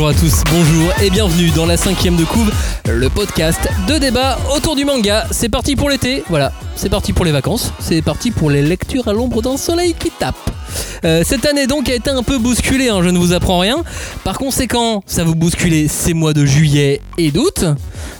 Bonjour à tous, bonjour et bienvenue dans la cinquième de couve, le podcast de débat autour du manga. C'est parti pour l'été, voilà, c'est parti pour les vacances, c'est parti pour les lectures à l'ombre d'un soleil qui tape. Euh, cette année donc a été un peu bousculée, hein, je ne vous apprends rien. Par conséquent, ça vous bousculez ces mois de juillet et d'août.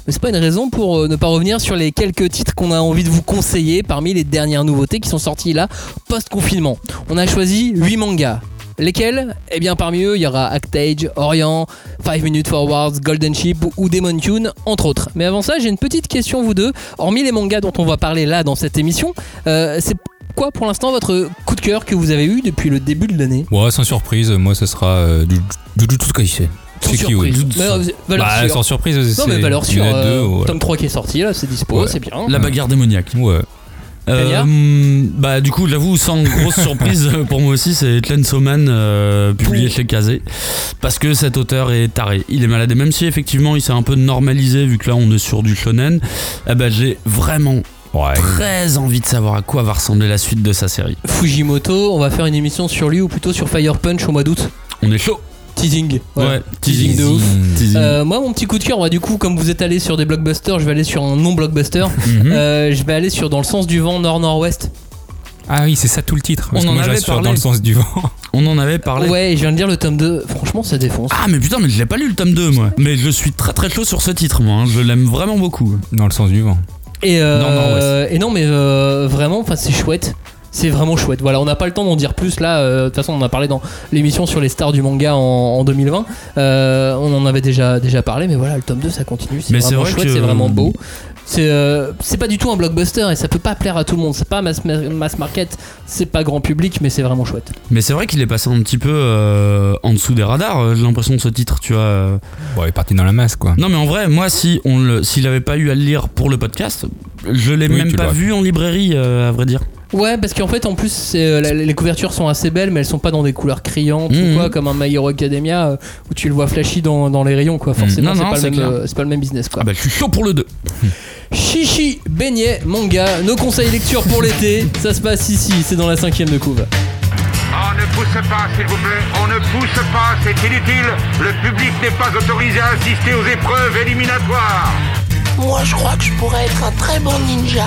Mais c'est pas une raison pour euh, ne pas revenir sur les quelques titres qu'on a envie de vous conseiller parmi les dernières nouveautés qui sont sorties là post-confinement. On a choisi 8 mangas. Lesquels Eh bien parmi eux il y aura Actage, Orient, 5 Minutes Forwards, Golden Ship ou Demon Tune entre autres. Mais avant ça j'ai une petite question vous deux. Hormis les mangas dont on va parler là dans cette émission, euh, c'est quoi pour l'instant votre coup de cœur que vous avez eu depuis le début de l'année? Ouais, sans surprise, moi ça sera euh, du Jujutsu Kaisen. Sans C'est qui, surprise. euh, valeur Bah, sûre. sans surprise, Non mais c'est- valeur sûre, deux, euh, voilà. tome 3 qui est sorti là, c'est dispo, Ouais. c'est bien. La bagarre démoniaque. Ouais. Euh, bah du coup j'avoue sans grosse surprise pour moi aussi c'est Chainsaw Man euh, publié chez Kazé. Parce que cet auteur est taré. Il est malade. Et même si effectivement il s'est un peu normalisé vu que là on est sur du shonen eh ben, j'ai vraiment Ouais. très envie de savoir à quoi va ressembler la suite de sa série. Fujimoto, on va faire une émission sur lui ou plutôt sur Fire Punch au mois d'août? on est chaud Teasing. Ouais Teasing de ouf. Teasing. Euh, moi, mon petit coup de cœur, bah, du coup, comme vous êtes allé sur des blockbusters, je vais aller sur un non-blockbuster. Mhm. Euh, je vais aller sur Dans le sens du vent nord-nord-ouest. Ah oui, c'est ça tout le titre. Parce On que en moi, avait parlé. dans le sens du vent. on en avait parlé Ouais, et je viens de lire le tome 2. Franchement, ça défonce. ah mais putain mais je l'ai pas lu le tome 2 moi mais je suis très très chaud sur ce titre moi hein. je l'aime vraiment beaucoup Dans le sens du vent. Et, euh, Nord-nord-ouest. et non, mais euh, vraiment, c'est chouette. C'est vraiment chouette. Voilà, on n'a pas le temps d'en dire plus là. euh, De toute façon, on en a parlé dans l'émission sur les stars du manga en, en 2020. Euh, on en avait déjà, déjà parlé, mais voilà, le tome 2 ça continue. C'est vraiment vrai chouette, que- c'est vraiment beau. C'est euh, c'est pas du tout un blockbuster et ça peut pas plaire à tout le monde. C'est pas mass, mass market, c'est pas grand public, mais c'est vraiment chouette. mais c'est vrai qu'il est passé un petit peu euh, en dessous des radars euh, j'ai l'impression de ce titre tu vois euh. Bon, il est parti dans la masse, quoi. Non mais en vrai, moi si on le, s'il avait pas eu à le lire pour le podcast, je l'ai Oui, même pas vu en librairie euh, à vrai dire. Ouais, parce qu'en fait, en plus, euh, la- les couvertures sont assez belles, mais elles sont pas dans des couleurs criantes ou Mhm. quoi, comme un My Hero Academia euh, où tu le vois flashy dans, dans les rayons, quoi. Forcément, Non, c'est non, pas, le c'est même, clair. euh, c'est pas le même business, quoi. Ah bah je suis chaud pour le 2. Chichi, beignet, manga, nos conseils lecture pour l'été, ça se passe ici, c'est dans la cinquième de couve. On ne pousse pas, s'il vous plaît. On ne pousse pas, c'est inutile. Le public n'est pas autorisé à assister aux épreuves éliminatoires. Moi, je crois que je pourrais être un très bon ninja.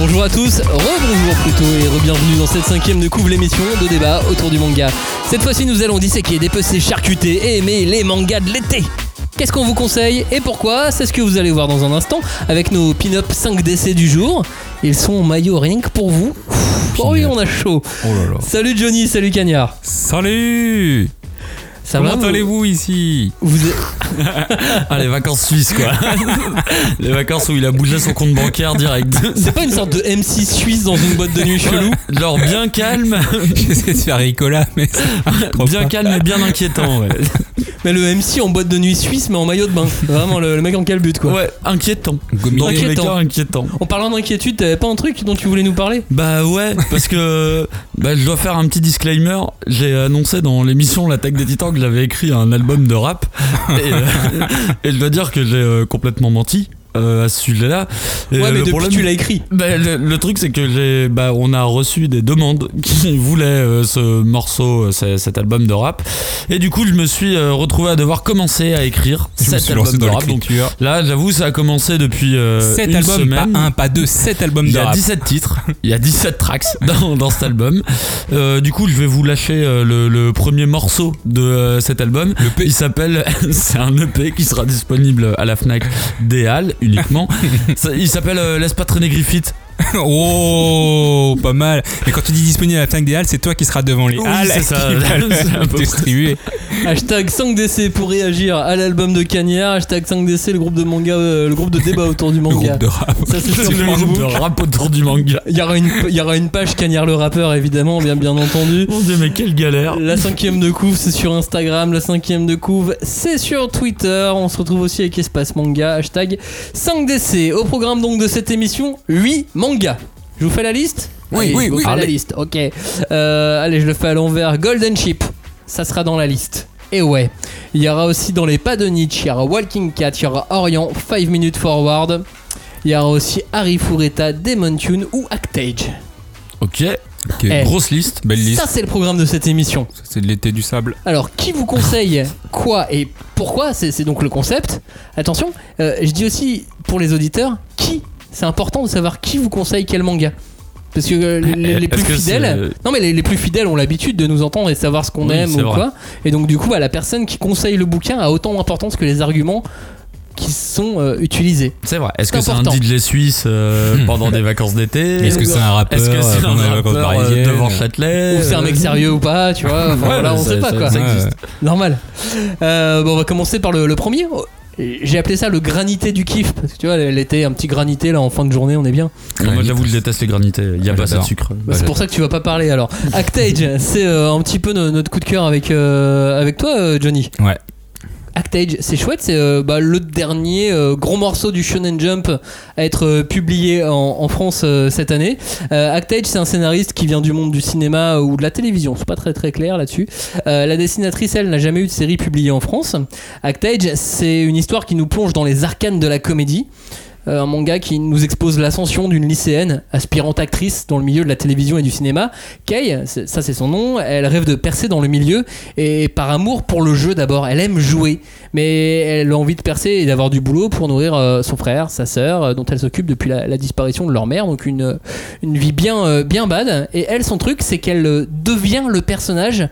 Bonjour à tous, rebonjour plutôt et re-bienvenue dans cette cinquième de couve l'émission de débat autour du manga. Cette fois-ci nous allons disséquer, dépecer, charcuter et aimer les mangas de l'été. Qu'est-ce qu'on vous conseille et pourquoi? C'est ce que vous allez voir dans un instant avec nos pin-up 5 DC du jour. Ils sont en maillot rien que pour vous. Oh oui, on a chaud. Oh là là. Salut Johnny, salut Cagnard. Salut Ça Comment allez-vous ici vous êtes- Ah les vacances suisses quoi. les vacances où il a bougé son compte bancaire direct. C'est pas une sorte de MC suisse dans une boîte de nuit chelou Genre bien calme, J'essaie de faire Ricola, mais bien pas. calme et bien inquiétant ouais. Mais le MC en boîte de nuit suisse mais en maillot de bain. Vraiment le, le mec en calbut quoi. Ouais, inquiétant. Dans Inquiétant. cas inquiétant. En parlant d'inquiétude, t'avais pas un truc dont tu voulais nous parler? Bah ouais, parce que bah, je dois faire un petit disclaimer. J'ai annoncé dans l'émission L'attaque des titans que j'avais écrit un album de rap. Et, euh, et je dois dire que j'ai euh, complètement menti. Euh, à ce sujet-là. Et, Ouais, mais le depuis problème- tu l'as écrit. Bah, le, le truc c'est que j'ai bah, on a reçu des demandes qui voulaient euh, ce morceau euh, ce- cet album de rap et du coup je me suis euh, retrouvé à devoir commencer à écrire Je cet album de rap donc là j'avoue ça a commencé depuis euh, 7 une albums, semaine pas un, pas deux, 7 albums il y de a rap. 17 titres, il y a 17 tracks dans, dans cet album. Euh, du coup, je vais vous lâcher euh, le, le premier morceau de euh, cet album. Il s'appelle, c'est un EP qui sera disponible à la Fnac des Halles uniquement. Il s'appelle euh, Laisse pas traîner Griffith. Oh, pas mal. Mais quand tu dis disponible à la Fnac des Halles, c'est toi qui seras devant les Oui, Halles c'est ça. le distribuer. Hashtag 5DC pour réagir à l'album de Cagnard. Hashtag 5DC, le groupe de manga, euh, le groupe de débat autour du Le manga. groupe de rap. Ça c'est sur C'est le groupe de rap autour du manga. Il y aura une, il y aura une page Cagnard le rappeur évidemment, bien bien entendu. Mon dieu, mais quelle galère. La cinquième de couve, c'est sur Instagram. La cinquième de couve, c'est sur Twitter. On se retrouve aussi avec Espace Manga. Hashtag 5DC. Au programme donc de cette émission, 8 mangas. Je vous fais la liste Oui, Allez, oui, je vous oui. fais la Allez. liste. Ok. Euh, allez, je le fais à l'envers. Golden Ship, ça sera dans la liste. Et ouais, il y aura aussi dans les pas de Nietzsche, il y aura Walking Cat, il y aura Orient, 5 Minutes Forward. Il y aura aussi Harry Fureta, Demon Tune ou Actage. Ok, Ok. Eh. grosse liste. Belle liste. Ça, c'est le programme de cette émission. C'est de l'été du sable. Alors, qui vous conseille quoi et pourquoi C'est c'est donc le concept. Attention, euh, je dis aussi pour les auditeurs, qui C'est important de savoir qui vous conseille quel manga. Parce que euh, les, les- plus que fidèles, non mais les, les plus fidèles ont l'habitude de nous entendre et de savoir ce qu'on Oui, aime ou vrai. quoi. Et donc du coup, bah, la personne qui conseille le bouquin a autant d'importance que les arguments qui sont euh, utilisés. C'est vrai. Est-ce que c'est un. DJ suisse euh, Hmm. pendant des vacances d'été Est-ce que c'est un rappeur Est-ce que c'est euh, un rappeur euh, devant Châtelet Ou c'est un mec sérieux ou pas, tu vois. Enfin, Ouais, voilà, on ça- sait pas quoi. ça existe. Normal. Euh, bon, on va commencer par le, le premier. J'ai appelé ça le granité du kiff parce que tu vois l'été un petit granité là en fin de journée on est bien. Non, moi j'avoue, je déteste les granités. Il y a Ouais, pas assez de sucre. Bah, c'est pour ça que tu vas pas parler alors. Actage, c'est euh, un petit peu no- notre coup de cœur avec, euh, avec toi, euh, Johnny. Ouais. Actage, c'est chouette, c'est euh, bah, le dernier euh, gros morceau du Shonen Jump à être euh, publié en, en France cette année. Actage, c'est un scénariste qui vient du monde du cinéma ou de la télévision, c'est pas très très clair là-dessus. La dessinatrice, elle, n'a jamais eu de série publiée en France. Actage, c'est une histoire qui nous plonge dans les arcanes de la comédie. Euh, un manga qui nous expose l'ascension d'une lycéenne, aspirante actrice dans le milieu de la télévision et du cinéma. C'est- ça c'est son nom, elle rêve de percer dans le milieu et par amour pour le jeu d'abord. Elle aime jouer, mais elle a envie de percer et d'avoir du boulot pour nourrir euh, son frère, sa sœur, euh, dont elle s'occupe depuis la, disparition de leur mère. Donc une, vie bien, bien bad. Et elle, son truc, c'est qu'elle devient le personnage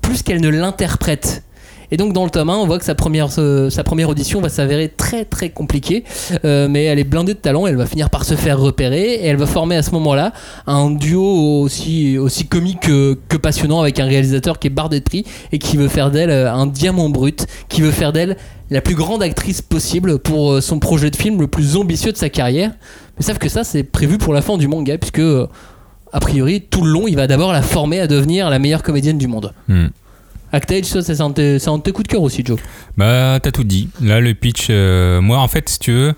plus qu'elle ne l'interprète. Et donc dans le tome 1, on voit que sa première, euh, sa première audition va s'avérer très très compliquée, Euh, mais elle est blindée de talent, elle va finir par se faire repérer, et elle va former à ce moment-là un duo aussi, aussi comique que, passionnant avec un réalisateur qui est bardé de prix et qui veut faire d'elle euh, un diamant brut, qui veut faire d'elle la plus grande actrice possible pour son projet de film le plus ambitieux de sa carrière. Mais sauf que ça, c'est prévu pour la fin du manga, puisque a priori, tout le long, il va d'abord la former à devenir la meilleure comédienne du monde. Hmm. Actage, ça, c'est un, tes coups de cœur aussi, Joe. Bah, t'as tout dit. Là, le pitch, euh, moi, en fait, si tu veux,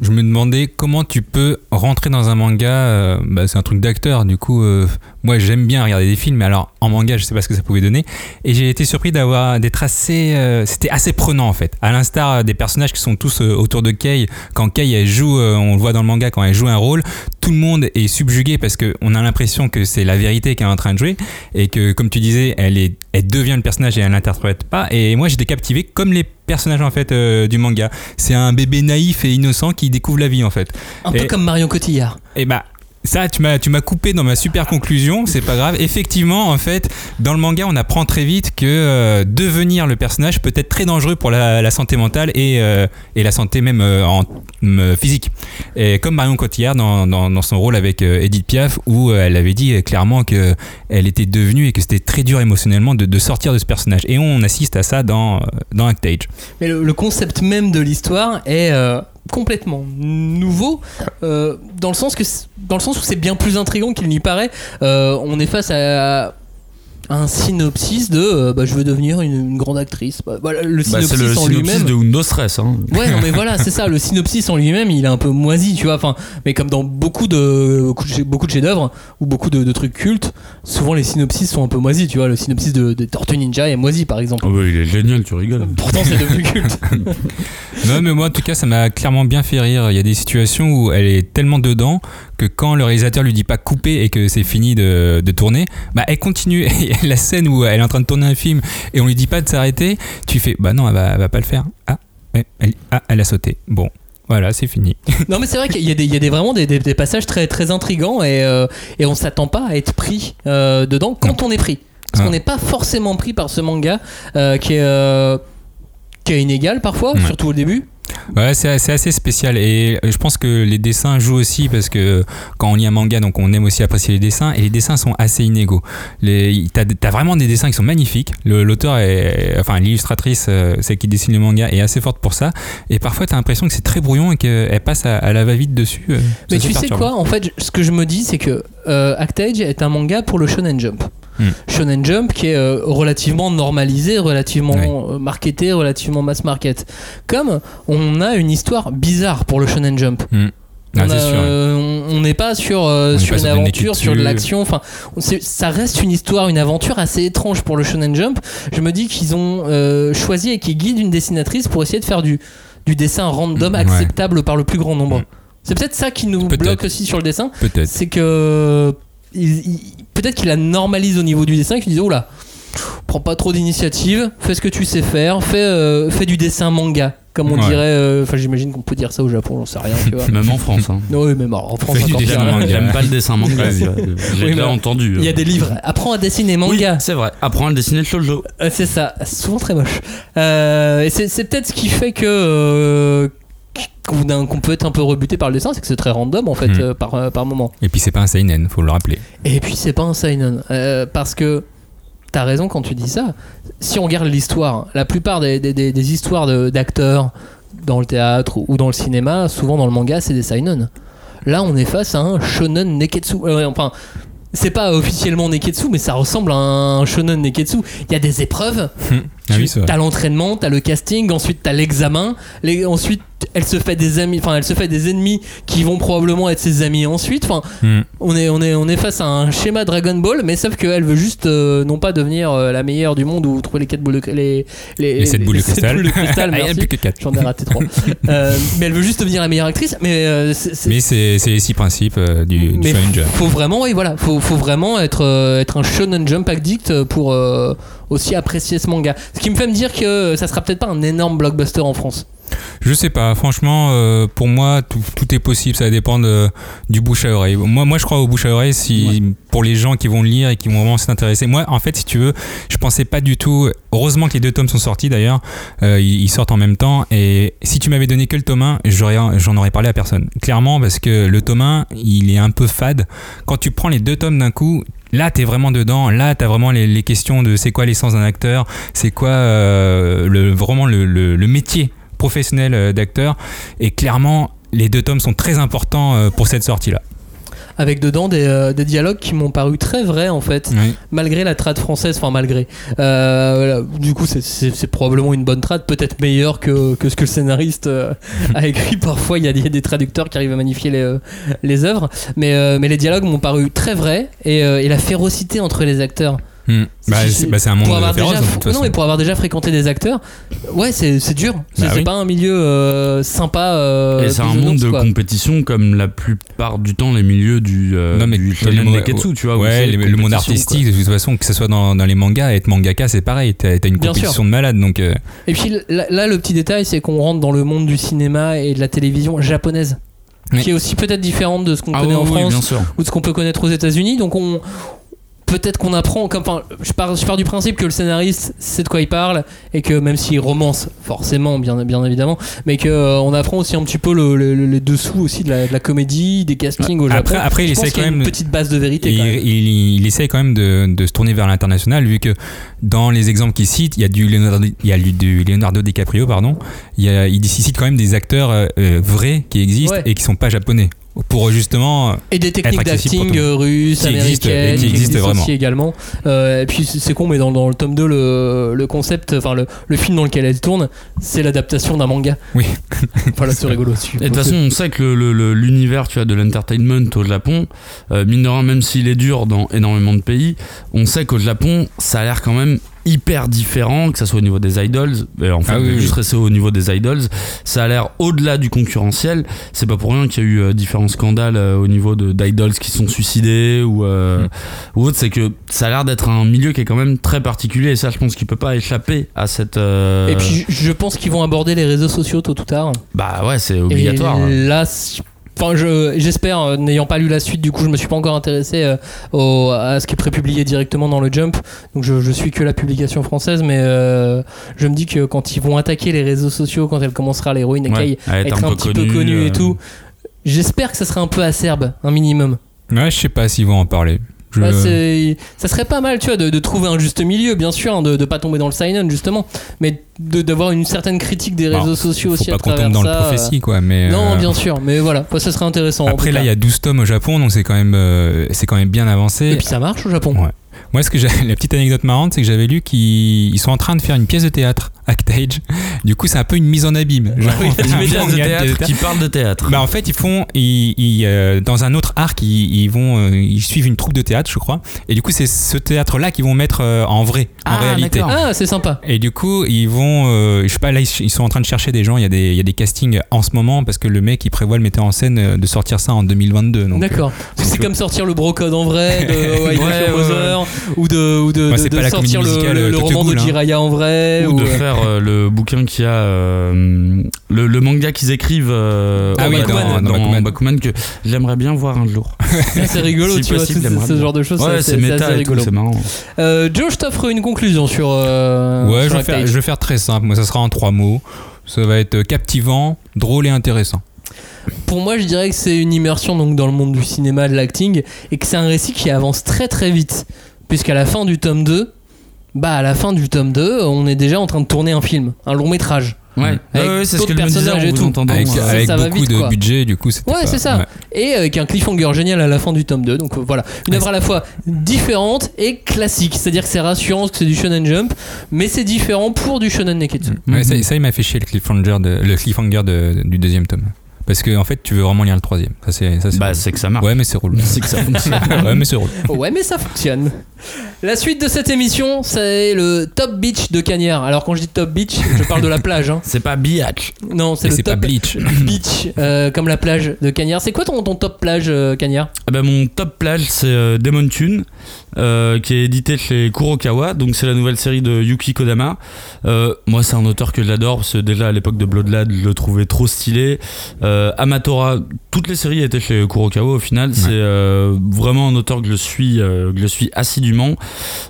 je me demandais comment tu peux rentrer dans un manga. euh, bah, c'est un truc d'acteur, du coup, euh, moi, j'aime bien regarder des films, mais alors, en manga, je sais pas ce que ça pouvait donner. Et j'ai été surpris d'avoir d'être assez. euh, C'était assez prenant, en fait. À l'instar des personnages qui sont tous autour de Kei. Quand Kei, elle joue, on le voit dans le manga, quand elle joue un rôle, tout le monde est subjugué parce qu'on a l'impression que c'est la vérité qu'elle est en train de jouer et que, comme tu disais, elle, est, elle devient le personnage et elle l'interprète pas. Et moi, j'étais captivé comme les personnages en fait euh, du manga. C'est un bébé naïf et innocent qui découvre la vie en fait. Un peu comme Marion Cotillard. Et bah. Ça, tu m'as, tu m'as coupé dans ma super conclusion, c'est pas grave. Effectivement, en fait, dans le manga, on apprend très vite que euh, devenir le personnage peut être très dangereux pour la, santé mentale et, euh, et la santé même euh, physique. Et comme Marion Cotillard dans, dans, son rôle avec Edith Piaf, où elle avait dit clairement que elle était devenue et que c'était très dur émotionnellement de, sortir de ce personnage. Et on assiste à ça dans, dans Actage. Mais le, concept même de l'histoire est complètement nouveau euh, dans le sens dans le sens où c'est bien plus intrigant qu'il n'y paraît. Euh, on est face à un synopsis de euh, bah, je veux devenir une, une grande actrice. Bah, voilà, le Bah, synopsis c'est le en synopsis lui-même. de Undo Stress. Hein. Ouais, non, mais voilà, c'est ça. Le synopsis en lui-même, il est un peu moisi, tu vois. Enfin, mais comme dans beaucoup de beaucoup de, beaucoup de chefs-d'œuvre ou beaucoup de, de trucs cultes, souvent les synopsis sont un peu moisis, tu vois. Le synopsis de, de Tortue Ninja est moisi, par exemple. Oh, bah, il est génial, tu rigoles. Pourtant, c'est devenu culte. Non, mais moi, en tout cas, ça m'a clairement bien fait rire. Il y a des situations où elle est tellement dedans que quand le réalisateur lui dit pas couper et que c'est fini de, de tourner, bah, elle continue. Et la scène où elle est en train de tourner un film et on lui dit pas de s'arrêter, tu fais, bah non, elle va, elle va pas le faire. Ah, elle, ah, elle a sauté. Bon. Voilà, c'est fini. Non mais c'est vrai qu'il y a, des, il y a des, vraiment des, des- des passages très, très intrigants et, euh, et on s'attend pas à être pris euh, dedans quand on est pris. Parce Ah. qu'on n'est pas forcément pris par ce manga euh, qui, est, euh, qui est inégal parfois, Ouais. surtout au début. Ouais, c'est c'est assez spécial et je pense que les dessins jouent aussi parce que quand on lit un manga, donc on aime aussi apprécier les dessins et les dessins sont assez inégaux. T'as as vraiment des dessins qui sont magnifiques. L'auteur est, enfin l'illustratrice, euh, celle qui dessine le manga, est assez forte pour ça. Et parfois t'as l'impression que c'est très brouillon et qu'elle passe à, à la va-vite dessus. euh, Mais tu sais perturbant. quoi? En fait, ce que je me dis, c'est que euh, Actage est un manga pour le Shonen Jump. Hmm. Shonen Jump qui est euh, relativement normalisé, relativement euh, marketé, relativement mass market. Comme on a une histoire bizarre pour le Shonen Jump. Hmm. Ah, On euh, on n'est pas sur, euh, sur pas une sur aventure, sur de l'action. Enfin, ça reste une histoire, une aventure assez étrange pour le Shonen Jump. Je me dis qu'ils ont euh, choisi et qu'ils guident une dessinatrice pour essayer de faire du, du dessin random Ouais. acceptable par le plus grand nombre. C'est peut-être ça qui nous bloque aussi sur le dessin. Peut-être. C'est que peut-être qu'il la normalise au niveau du dessin, qu'il dit oh là, prends pas trop d'initiative, fais ce que tu sais faire, fais, euh, fais du dessin manga, comme on Ouais. dirait. euh, Enfin, j'imagine qu'on peut dire ça au Japon, j'en sais rien, tu vois. Même en France. Hein. Oui, même en France. J'aime pas le dessin manga. J'ai Oui, déjà entendu. Il y a des livres. Apprends à dessiner Oui, manga. c'est vrai. Apprends à le dessiner le shoujo. Euh, c'est ça. Souvent très moche. Euh, et c'est c'est peut-être ce qui fait que. Qu'on peut être un peu rebuté par le dessin, c'est que c'est très random en fait Hmm. euh, par, euh, par moment. Et puis c'est pas un seinen, faut le rappeler. Et puis c'est pas un seinen euh, parce que t'as raison quand tu dis ça. Si on regarde l'histoire, la plupart des, des- des- des histoires de- d'acteurs dans le théâtre ou dans le cinéma, souvent dans le manga, c'est des seinen. Là, on est face à un shonen neketsu. Enfin, c'est pas officiellement neketsu, mais ça ressemble à un shonen neketsu. Il y a des épreuves. Ah Tu- oui, t'as l'entraînement, t'as le casting, ensuite t'as l'examen, les- ensuite elle se fait des amis, enfin elle se fait des ennemis qui vont probablement être ses amis ensuite. Enfin, Hmm. on est on est on est face à un schéma Dragon Ball, mais sauf qu'elle veut juste euh, non pas devenir euh, la meilleure du monde ou trouver les quatre boules de les les, Les sept boules de sept cristal. boules de cristal, il y en a merci. plus que quatre. J'en ai raté trois. Euh, mais elle veut juste devenir la meilleure actrice. Mais Mais c'est les six principes du, du Shonen Jump. faut vraiment, oui, voilà, faut, faut vraiment être, être un shonen jump addict pour aussi apprécier ce manga. Ce qui me fait me dire que ça sera peut-être pas un énorme blockbuster en France. Je sais pas, franchement, euh, pour moi, tout, tout est possible, ça dépend de- du bouche à oreille. Moi, moi, je crois au bouche à oreille si, pour les gens qui vont le lire et qui vont vraiment s'intéresser. Moi, en fait, si tu veux, je pensais pas du tout. Heureusement que les deux tomes sont sortis d'ailleurs, Euh, ils, sortent en même temps. Et si tu m'avais donné que le tome 1, j'aurais, j'en aurais parlé à personne. Clairement, parce que le tome 1, il est un peu fade. Quand tu prends les deux tomes d'un coup, Là, t'es vraiment dedans. Là, t'as vraiment les, questions de c'est quoi l'essence d'un acteur, c'est quoi euh, le, vraiment le, métier professionnel euh, d'acteur? Et clairement, les deux tomes sont très importants euh, pour cette sortie-là. Avec dedans des, euh, des dialogues qui m'ont paru très vrais en fait, Oui. malgré la trad française, enfin malgré. Euh, voilà. Du coup, c'est- probablement une bonne trad, peut-être meilleure que, que ce que le scénariste euh, a écrit. Parfois, il y, a des- traducteurs qui arrivent à magnifier les, les œuvres, mais, mais les dialogues m'ont paru très vrais et, et la férocité entre les acteurs. Hmm. Bah, c'est bah, un monde pour avoir féroce, déjà, de toute non, mais pour avoir déjà fréquenté des acteurs, ouais, c'est c'est dur. C'est Bah c'est oui. pas un milieu euh, sympa. euh, Et c'est un monde de quoi. compétition comme la plupart du temps les milieux du, euh, Non, mais du le shonen monde- neketsu, tu vois. Ouais, le, monde artistique, de toute façon, que ce soit dans, dans les mangas, être mangaka, c'est pareil. T'as t'as une Bien compétition sûr. de malade. Donc, euh, Et puis là, là, le petit détail, c'est qu'on rentre dans le monde du cinéma et de la télévision japonaise, Oui. qui est aussi peut-être différente de ce qu'on. Ah connaît oui, en oui, France bien sûr. ou de ce qu'on peut connaître aux États-Unis. Donc on peut-être qu'on apprend, comme, enfin, je pars, je pars du principe que le scénariste sait de quoi il parle et que même s'il romance forcément, bien, bien évidemment, mais que euh, apprend aussi un petit peu le- le- les dessous aussi de la, de la comédie, des castings au Japon. Après- après, il pense essaie quand une même- petite base de vérité. il, quand même. il, il essaye quand même de, de se tourner vers l'international, vu que dans les exemples qu'il cite, il y a du Leonardo, il y a du Leonardo DiCaprio, pardon. Il, y a, il cite quand même des acteurs euh, euh, vrais qui existent Ouais. et qui sont pas japonais. Pour justement. Et des techniques d'acting russes, Qui existent, et qui existent vraiment. aussi également. Euh, et puis c'est con, mais dans, dans le tome 2, le, le concept, enfin le, le film dans lequel elle tourne, c'est l'adaptation d'un manga. Oui. voilà, c'est rigolo aussi. Et de toute façon, on sait que le- le- le- l'univers tu vois, de l'entertainment au Japon, euh, mine de rien, même s'il est dur dans énormément de pays, on sait qu'au Japon, ça a l'air quand même hyper différent, que ça soit au niveau des idols, et en fait, Ah oui, oui. juste rester au niveau des idols, ça a l'air au-delà du concurrentiel. C'est pas pour rien qu'il y a eu euh, différents scandales euh, au niveau de- d'idols qui sont suicidés ou, euh, Mm. ou autre. C'est que ça a l'air d'être un milieu qui est quand même très particulier, et ça, je pense qu'il peut pas échapper à cette. euh, Et puis je pense qu'ils vont aborder les réseaux sociaux tôt ou tard. bah ouais, c'est obligatoire. Et là, enfin, je- j'espère, euh, n'ayant pas lu la suite, du coup, je me suis pas encore intéressé euh, au- à ce qui est prépublié directement dans le Jump. Donc, je, je suis que la publication française, mais euh, je me dis que quand ils vont attaquer les réseaux sociaux, quand elle commencera l'héroïne et Ouais, à être un, petit peu connue et tout, j'espère que ça sera un peu acerbe, un minimum. Ouais, je sais pas s'ils vont en parler. Je- Bah, ça serait pas mal, tu vois, de, de trouver un juste milieu, bien sûr, hein, de, de pas tomber dans le seinen justement, mais d'avoir une certaine critique des Bon, réseaux sociaux faut aussi pas à qu'on travers tombe dans ça. le prophétie, quoi. Mais, Non, euh, bien sûr, mais voilà, bah, ça serait intéressant. Après, là, il y a 12 tomes au Japon, donc c'est quand même, euh, c'est quand même bien avancé. Et puis ça marche au Japon. Ouais. Moi, ce que la petite anecdote marrante, c'est que j'avais lu qu'ils ils sont en train de faire une pièce de théâtre, Actage. Du coup, c'est un peu une mise en abîme. Genre, ils pièce font de une théâtre qui parle de théâtre. Bah en fait ils font ils, ils, euh, dans un autre arc ils, ils vont euh, ils suivent une troupe de théâtre je crois et du coup c'est ce théâtre là qu'ils vont mettre euh, en vrai en Ah, réalité d'accord. Ah, c'est sympa. et du coup ils vont euh, je sais pas là ils, ils sont en train de chercher des gens il y a des il y a des castings en ce moment parce que le mec il prévoit le metteur en scène de sortir ça en 2022 donc euh, D'accord. C'est comme sortir le brocode en vrai de Ouais, ouais, ou de, ou de, la sortir le, musicale, le- le Tokyo roman de hein. Jiraya en vrai. Ou de faire le bouquin qu'il y a, euh, le, le manga qu'ils écrivent euh, Ah au oui, Bakuman, dans- dans Bakuman. Bakuman, que j'aimerais bien voir un jour. c'est rigolo, Si tu vois, possible, ce, j'aimerais ce genre de choses. Ouais, c'est c'est méta assez et tout, c'est marrant. Euh, Joe, je t'offre une conclusion sur. euh, ouais sur je vais, faire, Actage. je vais faire très simple moi ça sera en trois mots ça va être captivant drôle et intéressant Pour moi, je dirais que c'est une immersion donc dans le monde du cinéma, de l'acting, et que c'est un récit qui avance très très vite. Puisqu'à la fin du tome 2, bah à la fin du tome 2, on est déjà en train de tourner un film, un long métrage. Ouais, Avec ouais, ouais, c'est ce que je me disais et tout. entendant. avec, euh, avec ça va beaucoup vite, de quoi. budget du coup c'était Ouais, c'est ça. ouais. Et avec un cliffhanger génial à la fin du tome 2. Donc euh, voilà, une Ouais, œuvre à la fois différente et classique. C'est-à-dire que c'est rassurant que c'est du shonen jump, mais c'est différent pour du shonen neketsu. Ouais, ça, ça, il m'a fait chier le cliffhanger, de, le cliffhanger de- du deuxième tome. Parce que en fait, tu veux vraiment lire le troisième. Ça, c'est, ça, c'est Bah, c'est que ça marche. Ouais, mais c'est relou. C'est que ça fonctionne. ouais, mais c'est relou. Ouais, mais ça fonctionne. La suite de cette émission, c'est le Top Beach de Cagnard. Alors quand je dis Top Beach, je parle de la plage. Hein. C'est pas biatch. Non, c'est Et le c'est pas Top Bleach. Beach, euh, comme la plage de Cagnard. C'est quoi ton, ton top plage, euh, Cagnard? Ah bah, mon top plage, c'est euh, Demon Tune, euh, qui est édité chez Kurokawa. Donc, c'est la nouvelle série de Yuki Kodama. Euh, moi, c'est un auteur que j'adore, parce que déjà à l'époque de Bloodlad, je le trouvais trop stylé. Euh, Amatora, toutes les séries étaient chez Kurokawa au final. C'est vraiment un auteur que je suis, que je suis assidûment.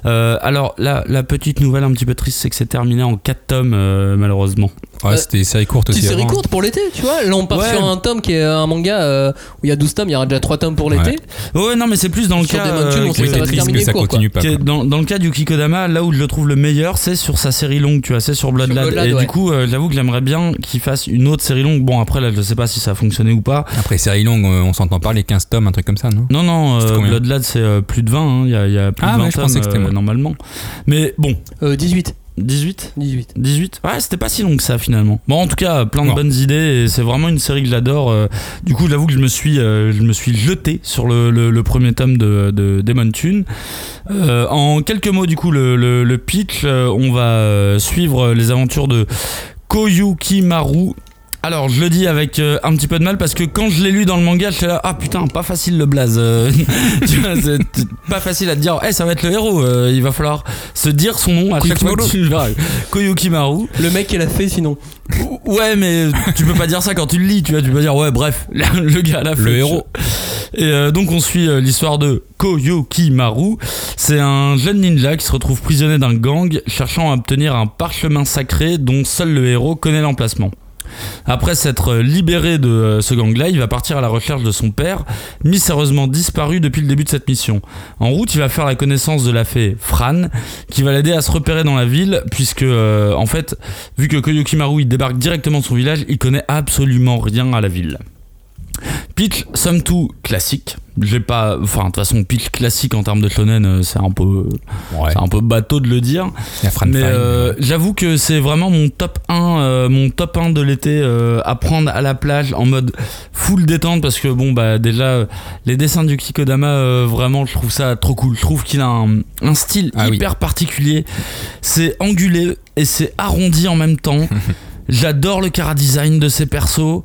Alors, la, la petite nouvelle un petit peu triste, c'est que c'est terminé en 4 tomes, malheureusement. Ouais, Euh, c'était des séries courtes aussi. Petite série avant. courte pour l'été, tu vois. Là, on part Ouais. sur un tome qui est un manga euh, où il y a 12 tomes, il y aura déjà 3 tomes pour l'été. Ouais. Ouais, non, mais c'est plus dans le cas. On euh, sait que que- ça va se triste terminer que ça court, continue pas. qui est quoi. dans, dans le cas du Kikodama, là où je le trouve le meilleur, c'est sur sa série longue, tu vois, c'est sur Bloodlad. Bloodlad, et ouais. du coup, euh, j'avoue que j'aimerais bien qu'il fasse une autre série longue. Bon, après, là, je sais pas si ça a fonctionné ou pas. Après, série longue, on s'entend parler 15 tomes, un truc comme ça, non? Non, non, euh, Bloodlad, c'est euh, plus de 20, hein, il y, a, il y a plus Ah de 20 ouais, je tomes, pensais que c'était normalement. Mais bon, Euh, 18. 18 18. 18 Ouais, c'était pas si long que ça finalement. Bon, en tout cas, plein de Non. bonnes idées et c'est vraiment une série que j'adore. euh, Du coup, j'avoue que je me suis, euh, je me suis jeté sur le, le- le premier tome de, de Demon Tune. Euh, en quelques mots, du coup, le, le- le pitch, on va suivre les aventures de Koyuki Maru. Alors, je le dis avec euh, un petit peu de mal parce que quand je l'ai lu dans le manga, j'étais là, ah putain, pas facile le blaze. euh, tu vois, c'est pas facile à te dire, Eh, ça va être le héros, euh, il va falloir se dire son nom à chaque fois que tu le verras. Koyuki Maru. Le mec, il a fait sinon. Ouais, mais tu peux pas dire ça quand tu le lis, tu vois. Tu peux dire, ouais, bref, le gars là, Le héros. Et donc, on suit l'histoire de Koyoki Maru. C'est un jeune ninja qui se retrouve prisonnier d'un gang cherchant à obtenir un parchemin sacré dont seul le héros connaît l'emplacement. Après s'être libéré de euh, ce gang-là, il va partir à la recherche de son père, mystérieusement disparu depuis le début de cette mission. En route, il va faire la connaissance de la fée Fran, qui va l'aider à se repérer dans la ville, puisque, euh, en fait, vu que Koyokimaru il débarque directement de son village, il connaît absolument rien à la ville. Pitch, somme tout, classique. J'ai pas. Enfin, de toute façon, pitch classique en termes de shonen, euh, c'est un peu. Ouais. C'est un peu bateau de le dire. Mais euh, j'avoue que c'est vraiment mon top 1 euh, mon top 1 de l'été euh, à prendre à la plage en mode full détente parce que bon bah déjà les dessins du Kikodama vraiment je trouve ça trop cool. Je trouve qu'il a un, un style Ah oui. hyper particulier. C'est angulé et c'est arrondi en même temps. J'adore le cara design de ses persos.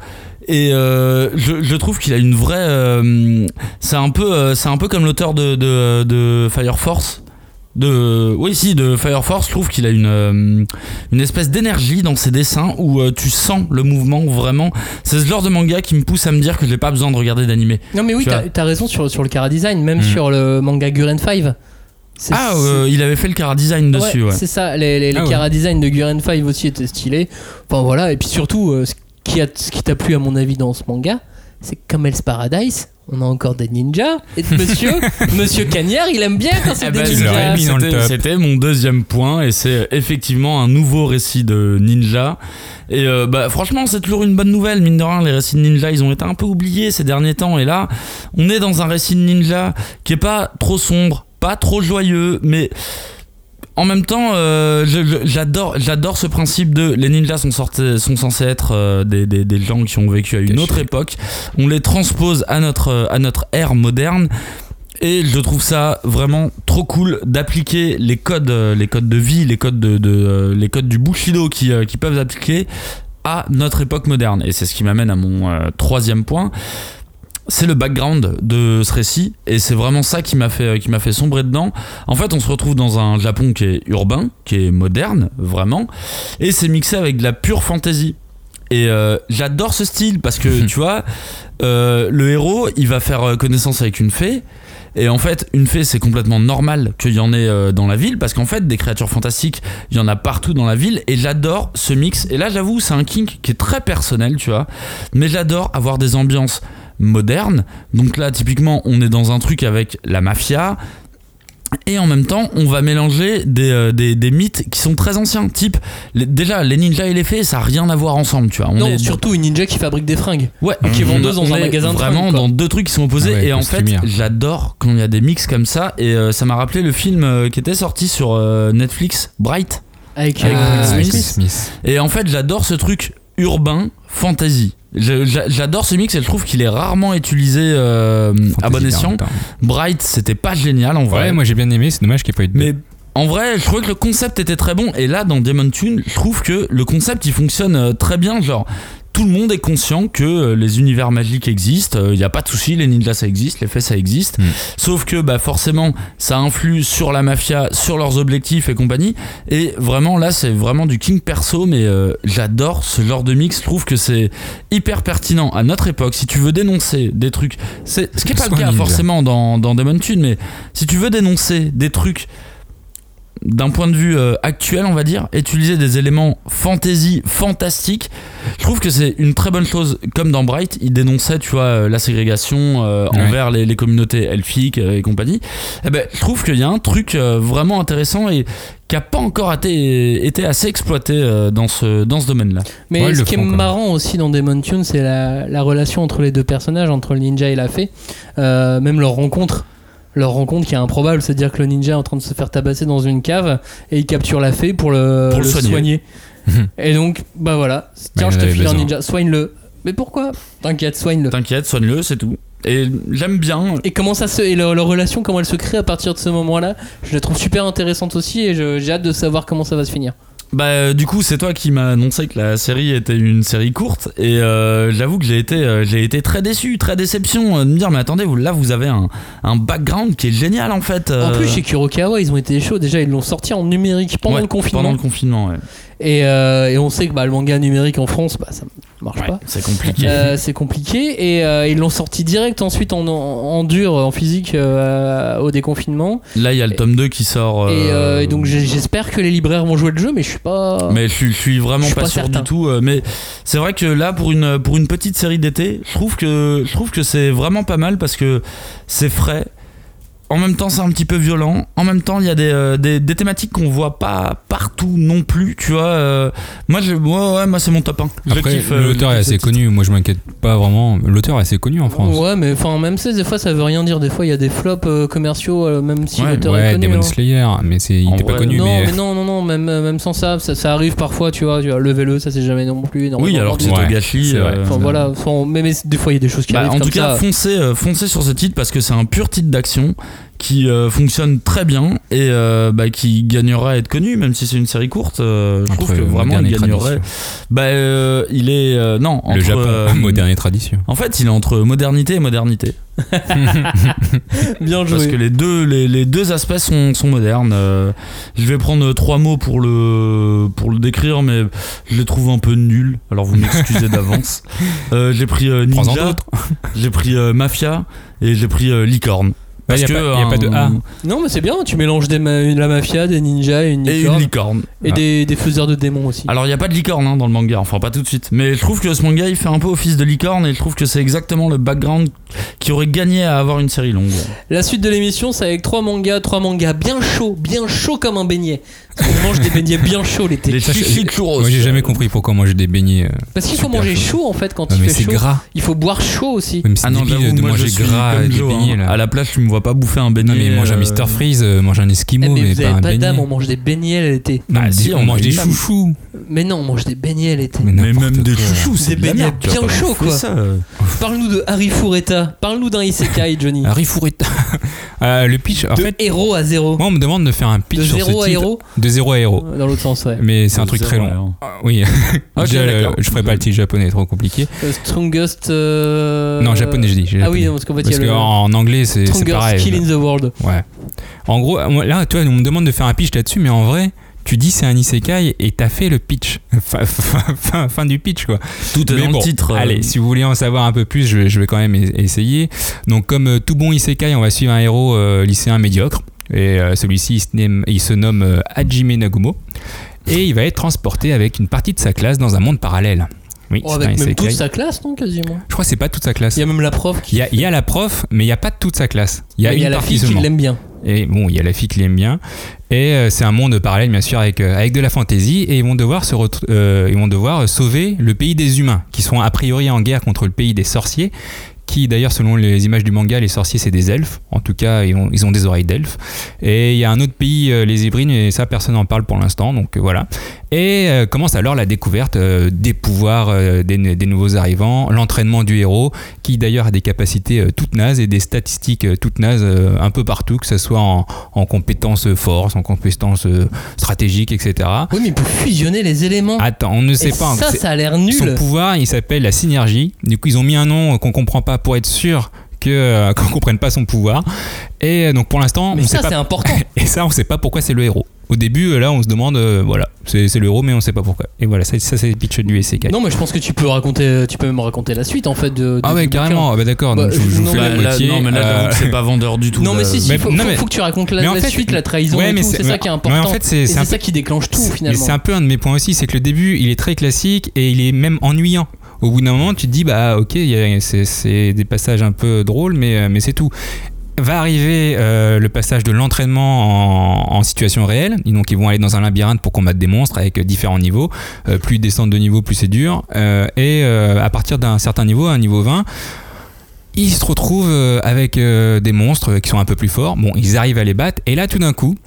Et euh, je, je trouve qu'il a une vraie. euh, c'est un peu, euh, c'est un peu comme l'auteur de, de, de Fire Force. De, oui, si, de Fire Force. Je trouve qu'il a une, une espèce d'énergie dans ses dessins où euh, tu sens le mouvement vraiment. C'est ce genre de manga qui me pousse à me dire que j'ai pas besoin de regarder d'animé. Non, mais oui, Tu t'as t'as raison sur, sur le cara design, même Mm. sur le manga Guren 5. C'est- Ah, euh, il avait fait le cara design dessus, ouais. C'est ça, les, les, les Ah ouais. design de Guren 5 aussi étaient stylés. Enfin voilà, et puis surtout, euh, qui a- ce qui t'a plu à mon avis dans ce manga, c'est que comme Hell's Paradise, on a encore des ninjas. Et monsieur, monsieur Cagnard, il aime bien quand c'est des tu l'aurais ninjas. C'était mon deuxième point et c'est effectivement un nouveau récit de ninja. Et euh, bah, franchement, c'est toujours une bonne nouvelle. Mine de rien, les récits de ninja, ils ont été un peu oubliés ces derniers temps. Et là, on est dans un récit de ninja qui est pas trop sombre, pas trop joyeux, mais en même temps, euh, j'adore, j'adore ce principe de les ninjas sont, sortis, sont censés être euh, des, des- des gens qui ont vécu à une autre époque. On les transpose à notre, à notre ère moderne. Et je trouve ça vraiment trop cool d'appliquer les codes, euh, les codes de vie, les codes, de, de, les codes du Bushido qui, qui peuvent s'appliquer à notre époque moderne. Et c'est ce qui m'amène à mon euh, troisième point. C'est le background de ce récit et c'est vraiment ça qui m'a fait qui m'a fait sombrer dedans. En fait, on se retrouve dans un Japon qui est urbain, qui est moderne, vraiment, et c'est mixé avec de la pure fantasy. Et euh, j'adore ce style parce que tu vois, euh, le héros, il va faire euh, connaissance avec une fée. Et en fait, une fée, c'est complètement normal qu'il y en ait euh, dans la ville, parce qu'en fait, des créatures fantastiques, il y en a partout dans la ville, et j'adore ce mix. Et là, j'avoue, c'est un kink qui est très personnel, tu vois, mais j'adore avoir des ambiances modernes. Donc là, typiquement, on est dans un truc avec la mafia. Et en même temps, on va mélanger des, euh, des, des mythes qui sont très anciens. Type, les- déjà, les ninjas et les fées, ça n'a rien à voir ensemble, tu vois. On non, est surtout une ninja qui fabrique des fringues. Ouais, qui est on- vendeuse dans on un magasin de Vraiment fringues, dans deux trucs qui sont opposés. Ah ouais, et en fait, j'adore quand il y a des mix comme ça. Et euh, ça m'a rappelé le film euh, qui était sorti sur euh, Netflix, Bright. Avec, Avec euh. Smith. Et en fait, j'adore ce truc urbain, fantasy. J'adore ce mix et je trouve qu'il est rarement utilisé euh, à bon escient. Bright, c'était pas génial en vrai. Ouais, moi j'ai bien aimé, c'est dommage qu'il n'y ait pas eu de. Mais en vrai, je trouvais que le concept était très bon. Et là, dans Demon Tune, je trouve que le concept il fonctionne euh, très bien. Genre, tout le monde est conscient que euh, les univers magiques existent. Il n'y a pas de souci, les ninjas ça existe, les faits ça existe. Mm. Sauf que bah, forcément, ça influe sur la mafia, sur leurs objectifs et compagnie. Et vraiment, là, c'est vraiment du king perso. Mais euh, j'adore ce genre de mix. Je trouve que c'est hyper pertinent à notre époque. Si tu veux dénoncer des trucs, c'est ce qui n'est pas le cas ninja. forcément dans, dans Demon Tune, mais si tu veux dénoncer des trucs d'un point de vue euh, actuel, on va dire, utiliser des éléments fantasy fantastiques, je trouve que c'est une très bonne chose. Comme dans Bright, il dénonçait, tu vois, euh, la ségrégation euh, Ouais. envers les, les communautés elfiques et compagnie. Eh ben, je trouve qu'il y a un truc euh, vraiment intéressant et qui a pas encore été, été assez exploité euh, dans ce, dans ce domaine-là. Mais Ouais, ce qui est marrant aussi dans Demon Tune, c'est la, la relation entre les deux personnages, entre le ninja et la fée. Euh, même leur rencontre. Leur rencontre qui est improbable, c'est-à-dire que le ninja est en train de se faire tabasser dans une cave et il capture la fée pour le, Pour le soigner. et donc, bah voilà, tiens, il je te file un ninja, soigne-le. Mais pourquoi? T'inquiète, soigne-le. T'inquiète, soigne-le, c'est tout. Et j'aime bien. Et comment ça se et leur, leur relation, comment elle se crée à partir de ce moment-là, je la trouve super intéressante aussi et j'ai hâte de savoir comment ça va se finir. Bah euh, du coup c'est toi qui m'as annoncé que la série était une série courte et euh, j'avoue que j'ai été euh, j'ai été très déçu, très déception euh, de me dire mais attendez vous là vous avez un, un background qui est génial en fait. En plus, chez Kurokawa, ils ont été chauds. Déjà, ils l'ont sorti en numérique pendant ouais, le confinement. Pendant le confinement, ouais. Et, euh, et on sait que bah, le manga numérique en France, bah, ça marche Ouais, pas. c'est compliqué. Euh, c'est compliqué et euh, ils l'ont sorti direct ensuite en, en, en dur, en physique au déconfinement. Là il y a le tome 2 qui sort. Et, et donc j'espère que les libraires vont jouer le jeu, mais je suis pas. Mais je suis, je suis vraiment Je suis pas, pas sûr certain. du tout. Mais c'est vrai que là, pour une, pour une petite série d'été, je trouve que, je trouve que c'est vraiment pas mal parce que c'est frais. En même temps, c'est un petit peu violent. En même temps, il y a des, euh, des, des thématiques qu'on voit pas partout non plus. Tu vois, euh, moi, je, ouais, ouais, moi, c'est mon top 1. Je Après, euh, l'auteur est assez connu. Moi, je m'inquiète pas vraiment. L'auteur est assez connu en France. Ouais, mais enfin, même ça, des fois, ça veut rien dire. Des fois, il y a des flops euh, commerciaux, euh, même si Ouais, l'auteur est connu. Demon hein. Slayer, mais c'est, il était pas connu. non, mais... mais non, non, non, même, même sans ça, ça, ça arrive parfois, tu vois, tu vois, levez-le, ça c'est jamais non plus. Oui, alors que c'est Togashi. euh, Enfin voilà, mais, mais des fois il y a des choses qui Bah, arrivent en comme tout cas, ça. foncez, euh, foncez sur ce titre parce que c'est un pur titre d'action qui euh, fonctionne très bien et euh, bah, qui gagnera à être connu, même si c'est une série courte. euh, je Entre trouve que vraiment il gagnerait. Bah, euh, il est euh, non entre Le Japon, euh, moderne et tradition. En fait, il est entre modernité et modernité. Bien Parce joué. que les deux, les, les deux aspects sont, sont modernes. Euh, je vais prendre trois mots pour le, pour le décrire, mais je les trouve un peu nuls. Alors vous m'excusez d'avance. Euh, j'ai pris euh, Ninja, j'ai pris euh, Mafia et j'ai pris euh, Licorne. Il n'y a, pas- y a pas de A. Non mais c'est bien, tu mélanges des ma- la mafia, des ninjas et une Et une licorne. licorne. Et Ah. des, des faiseurs de démons aussi. Alors il n'y a pas de licorne hein, dans le manga, enfin pas tout de suite. Mais je trouve que ce manga il fait un peu office de licorne et je trouve que c'est exactement le background qui aurait gagné à avoir une série longue. La suite de l'émission, c'est avec trois mangas, trois mangas bien chauds, bien chauds comme un beignet. On mange des beignets bien chauds l'été. Les chichi churros. Moi, j'ai jamais compris pourquoi manger des beignets. euh, Parce qu'il faut manger chaud. chaud en fait quand Non, il mais fait c'est chaud. gras. Il faut boire chaud aussi. Même c'est Ah non, débile de moi manger gras et des Joe, beignets hein. là. À la plage, tu me vois pas bouffer un beignet. Non mais mange un euh, Mr Freeze, euh, mange un Eh, Eskimo, mais mais vous pas avez un pas beignet. on mange des beignets l'été. Bah, Ah, si, on, mange des chouchous. Mais non, on mange des beignets l'été. Mais Mais même des chouchous, c'est beignets bien chauds, quoi. euh. Parle-nous de Harry Fureta. Parle-nous d'un isekai, Johnny. Harry Fouretta. Euh, le pitch, en de fait, héros à zéro. moi on me demande de faire un pitch De sur ce zéro à titre. héros De zéro à héros. Dans l'autre sens, ouais. Mais c'est un truc très long. Ah, Oui. Ok, Déjà, d'accord. je ferai pas le titre japonais, trop compliqué. Euh, strongest. euh, Non, japonais, je dis. Ah oui, non, parce qu'en fait, il Parce y a le. qu'en anglais, c'est c'est Strongest pareil. skill in the world. Ouais. En gros, moi, là, tu vois, on me demande de faire un pitch là-dessus, mais en vrai, tu dis c'est un isekai et t'as fait le pitch. Fin, fin- fin- fin du pitch, quoi. Tout est dans bon, le titre. euh. Allez, si vous voulez en savoir un peu plus, je vais, je vais quand même essayer. Donc, comme euh, tout bon isekai, on va suivre un héros euh, lycéen médiocre. Et euh, celui-ci, il se nomme, il se nomme euh, Hajime Nagumo. Et il va être transporté avec une partie de sa classe dans un monde parallèle. Oui, Oh, avec même toute sa classe, non, quasiment? Je crois que c'est pas toute sa classe. Il y a même la prof qui. Il y a, il y a la prof, mais il n'y a pas toute sa classe. Il y a une y a la partie fille qui l'aime bien. Et bon, il y a la fille qui l'aime bien. Et euh, c'est un monde parallèle, bien sûr, avec, euh, avec de la fantaisie. Et ils vont, devoir se euh, ils vont devoir sauver le pays des humains, qui sont a priori en guerre contre le pays des sorciers. Qui d'ailleurs, selon les images du manga, les sorciers c'est des elfes. En tout cas, ils ont, des oreilles d'elfes. Et il y a un autre pays, euh, les hybrides, et ça, personne n'en parle pour l'instant. Donc euh, voilà. Et euh, commence alors la découverte euh, des pouvoirs euh, des, des nouveaux arrivants, l'entraînement du héros, qui d'ailleurs a des capacités toutes nazes et des statistiques toutes nazes un peu partout, que ce soit en, en compétences force, en compétences stratégiques, etc. Oui, mais il peut fusionner les éléments. Attends, on ne sait Et pas. ça, ça a l'air Son nul. pouvoir, il s'appelle la synergie. Du coup, ils ont mis un nom qu'on comprend pas pour être sûr que euh, qu'on comprenne pas son pouvoir. Et euh, donc pour l'instant, Mais on ça, sait c'est pas. important. Et ça, on sait pas pourquoi c'est le héros. Au début, euh, là, on se demande, euh, voilà, c'est c'est le héros, mais on sait pas pourquoi. Et voilà, ça, ça c'est le pitch du SK. Non, mais je pense que tu peux raconter, tu peux même raconter la suite en fait de. ah ouais, carrément. Ah bah d'accord. Bah, donc je, je vous non, fais la moitié. non, mais là, euh, c'est pas vendeur du tout. Non, mais si, si, Mais- faut, non, faut- mais- faut que tu racontes la, fait- suite, la trahison Ouais, et mais tout. c'est- C'est ça qui est mais important. en fait, c'est- c'est c'est un ça peu- qui déclenche tout finalement. C'est un peu un de mes points aussi, c'est que le début, il est très classique et il est même ennuyant. Au bout d'un moment, tu te dis, bah ok, c'est des passages un peu drôles, mais, euh, mais c'est tout. Va arriver euh, le passage de l'entraînement en, situation réelle. Donc ils vont aller dans un labyrinthe pour combattre des monstres avec euh, différents niveaux. Plus ils descendent de niveau, plus c'est dur. Et à partir d'un certain niveau, un niveau 20, ils se retrouvent avec des monstres qui sont un peu plus forts. Bon, ils arrivent à les battre. Et là, tout d'un coup,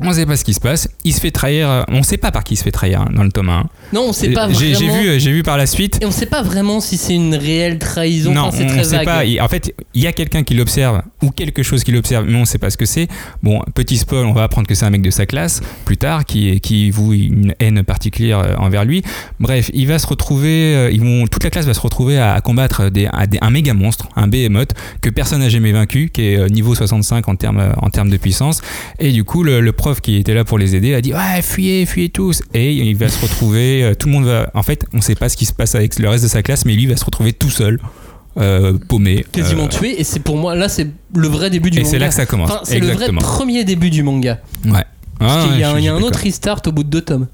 on ne sait pas ce qui se passe. Il se fait trahir. euh, On ne sait pas par qui il se fait trahir hein, dans le tome 1. Non, on sait pas J'ai vraiment. j'ai vu, euh, j'ai vu par la suite. Et on sait pas vraiment si c'est une réelle trahison. Non, enfin, c'est on ne sait vague. pas. En fait, il y a quelqu'un qui l'observe ou quelque chose qui l'observe, mais on ne sait pas ce que c'est. Bon, petit spoil, on va apprendre que c'est un mec de sa classe plus tard qui, qui voue une haine particulière euh, envers lui. Bref, il va se retrouver, ils vont, toute la classe va se retrouver à, combattre des, à des- un méga monstre, un behemoth que personne n'a jamais vaincu, qui est niveau 65 en termes en termes de puissance. Et du coup, le, le prof qui était là pour les aider a dit ouais, fuyez, fuyez tous. Et il va se retrouver, euh, tout le monde va. En fait, on sait pas ce qui se passe avec le reste de sa classe, mais lui va se retrouver tout seul. euh, paumé. Quasiment euh, tué. Et c'est pour moi, là, c'est le vrai début du et manga. c'est là que ça commence. Enfin, c'est le vrai premier début du manga. Ouais. Ah, y a, je il y a un autre restart au bout de deux tomes.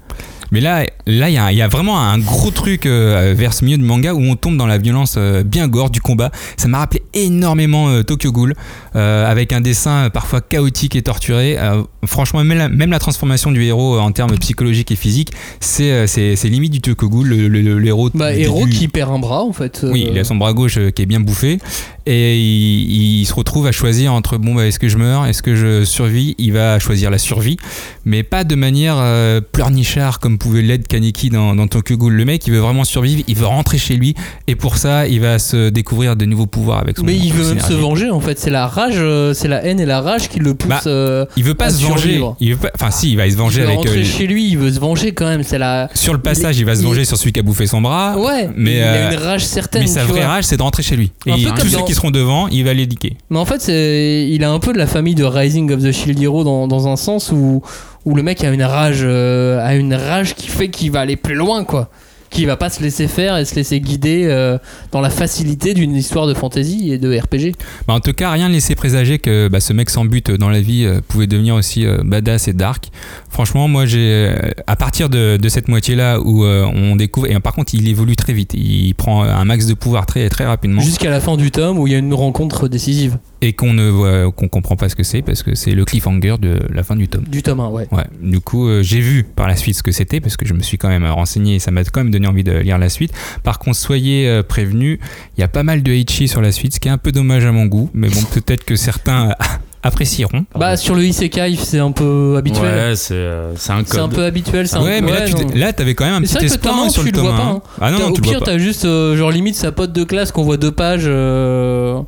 Mais là, là, il y, a- il y a vraiment un gros truc euh, vers ce milieu du manga où on tombe dans la violence euh, bien gore du combat. Ça m'a rappelé énormément euh, Tokyo Ghoul, avec un dessin euh, parfois chaotique et torturé. Euh, franchement, même la, même la transformation du héros euh, en termes psychologiques et physiques, c'est euh, c'est c'est limite du Tokyo Ghoul. Le, le- le- l'héros Bah, héros qui perd un bras en fait. Oui, euh, il a son bras gauche euh, qui est bien bouffé et il, il se retrouve à choisir entre bon bah est-ce que je meurs, est-ce que je survis? Il va choisir la survie, mais pas de manière euh, pleurnichard comme pouvait l'être Kaneki dans, dans Tokyo Ghoul. Le mec, il veut vraiment survivre, il veut rentrer chez lui et pour ça, il va se découvrir de nouveaux pouvoirs avec son. Mais il veut même se venger en fait. C'est la rage, euh, c'est la haine et la rage qui le poussent. Bah, euh, Il veut pas à se venger. survivre. Il veut pas. Enfin, si, il va se il venger veut avec. rentrer euh, chez lui, il veut se venger quand même. C'est la. sur le passage, il- il, va se il- venger sur celui qui a bouffé son bras. Ouais, mais, il euh, a une rage certaine. Mais sa vraie rage, c'est de rentrer chez lui. Un Et peu tous ceux dans- qui seront devant, il va les. Mais en fait, il a un peu de la famille de Rising of the Shield Hero dans, dans un sens où, où le mec a une rage, euh, a une rage qui fait qu'il va aller plus loin, quoi. Qui va pas se laisser faire et se laisser guider euh, dans la facilité d'une histoire de fantasy et de RPG. Bah, en tout cas, rien ne laissait présager que bah, ce mec sans but dans la vie euh, pouvait devenir aussi euh, badass et dark. Franchement, moi, j'ai à partir de, de cette moitié-là où on découvre, et par contre, il évolue très vite. Il prend un max de pouvoir très très rapidement. Jusqu'à la fin du tome où il y a une rencontre décisive. Et qu'on ne voit, qu'on comprend pas ce que c'est parce que c'est le cliffhanger de la fin du tome. Du tome 1, ouais. Ouais. Du coup, euh, j'ai vu par la suite ce que c'était parce que je me suis quand même renseigné et ça m'a quand même donné envie de lire la suite. Par contre, soyez euh, prévenus, il y a pas mal de Heichi sur la suite, ce qui est un peu dommage à mon goût, mais bon, peut-être que certains apprécieront. Bah, sur le Isekai, c'est un peu habituel. Ouais, c'est euh, c'est un C'est un peu habituel, c'est un Ouais, peu- mais là, tu non. t'es- là, t'avais quand même un Mais petit espoir hein, sur tu le tome vois pas, 1. hein. Ah non, non, Au tu le pire, vois pas. t'as juste, euh, genre, limite sa pote de classe qu'on voit deux pages. euh,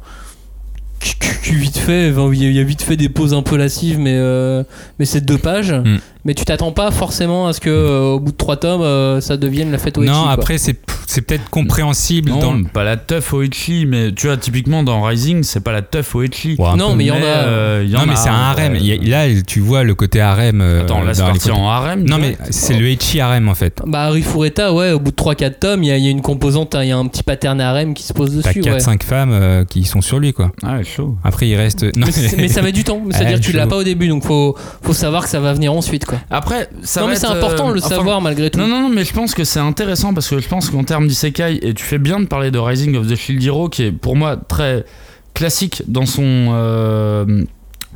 vite fait, il y a- vite fait des pauses un peu lascives, mais, euh, mais c'est deux pages. Mm. Mais tu t'attends pas forcément à ce que euh, au bout de trois tomes, euh, ça devienne la fête au Non, Ichi, après, c'est c'est peut-être compréhensible Non, dans le. pas la teuf Oichi, mais tu vois, typiquement dans Rising, c'est pas la teuf. Ouais, un Non, mais il y en a. euh, Non, en mais a, c'est un harem. a- Là, tu vois le côté harem. Attends, là, c'est parti en harem. Non, mais c'est le Heichi harem en fait. Bah, Harry Fureta, ouais, au bout de 3-4 tomes, il y, a- il y a une composante, il y a un petit pattern harem qui se pose T'as dessus. ouais. 4-5 femmes euh, qui sont sur lui, quoi. Ah, chaud. Après, il reste. Non, Mais, ça met du temps, c'est-à-dire que tu l'as pas au début, donc faut, faut savoir que ça va venir ensuite. Quoi. Après, ça non, va mais c'est important de le euh, enfin, savoir malgré tout. Non, non, non, mais je pense que c'est intéressant parce que je pense qu'en termes d'isekai, et tu fais bien de parler de Rising of the Shield Hero, qui est pour moi très classique dans son, euh,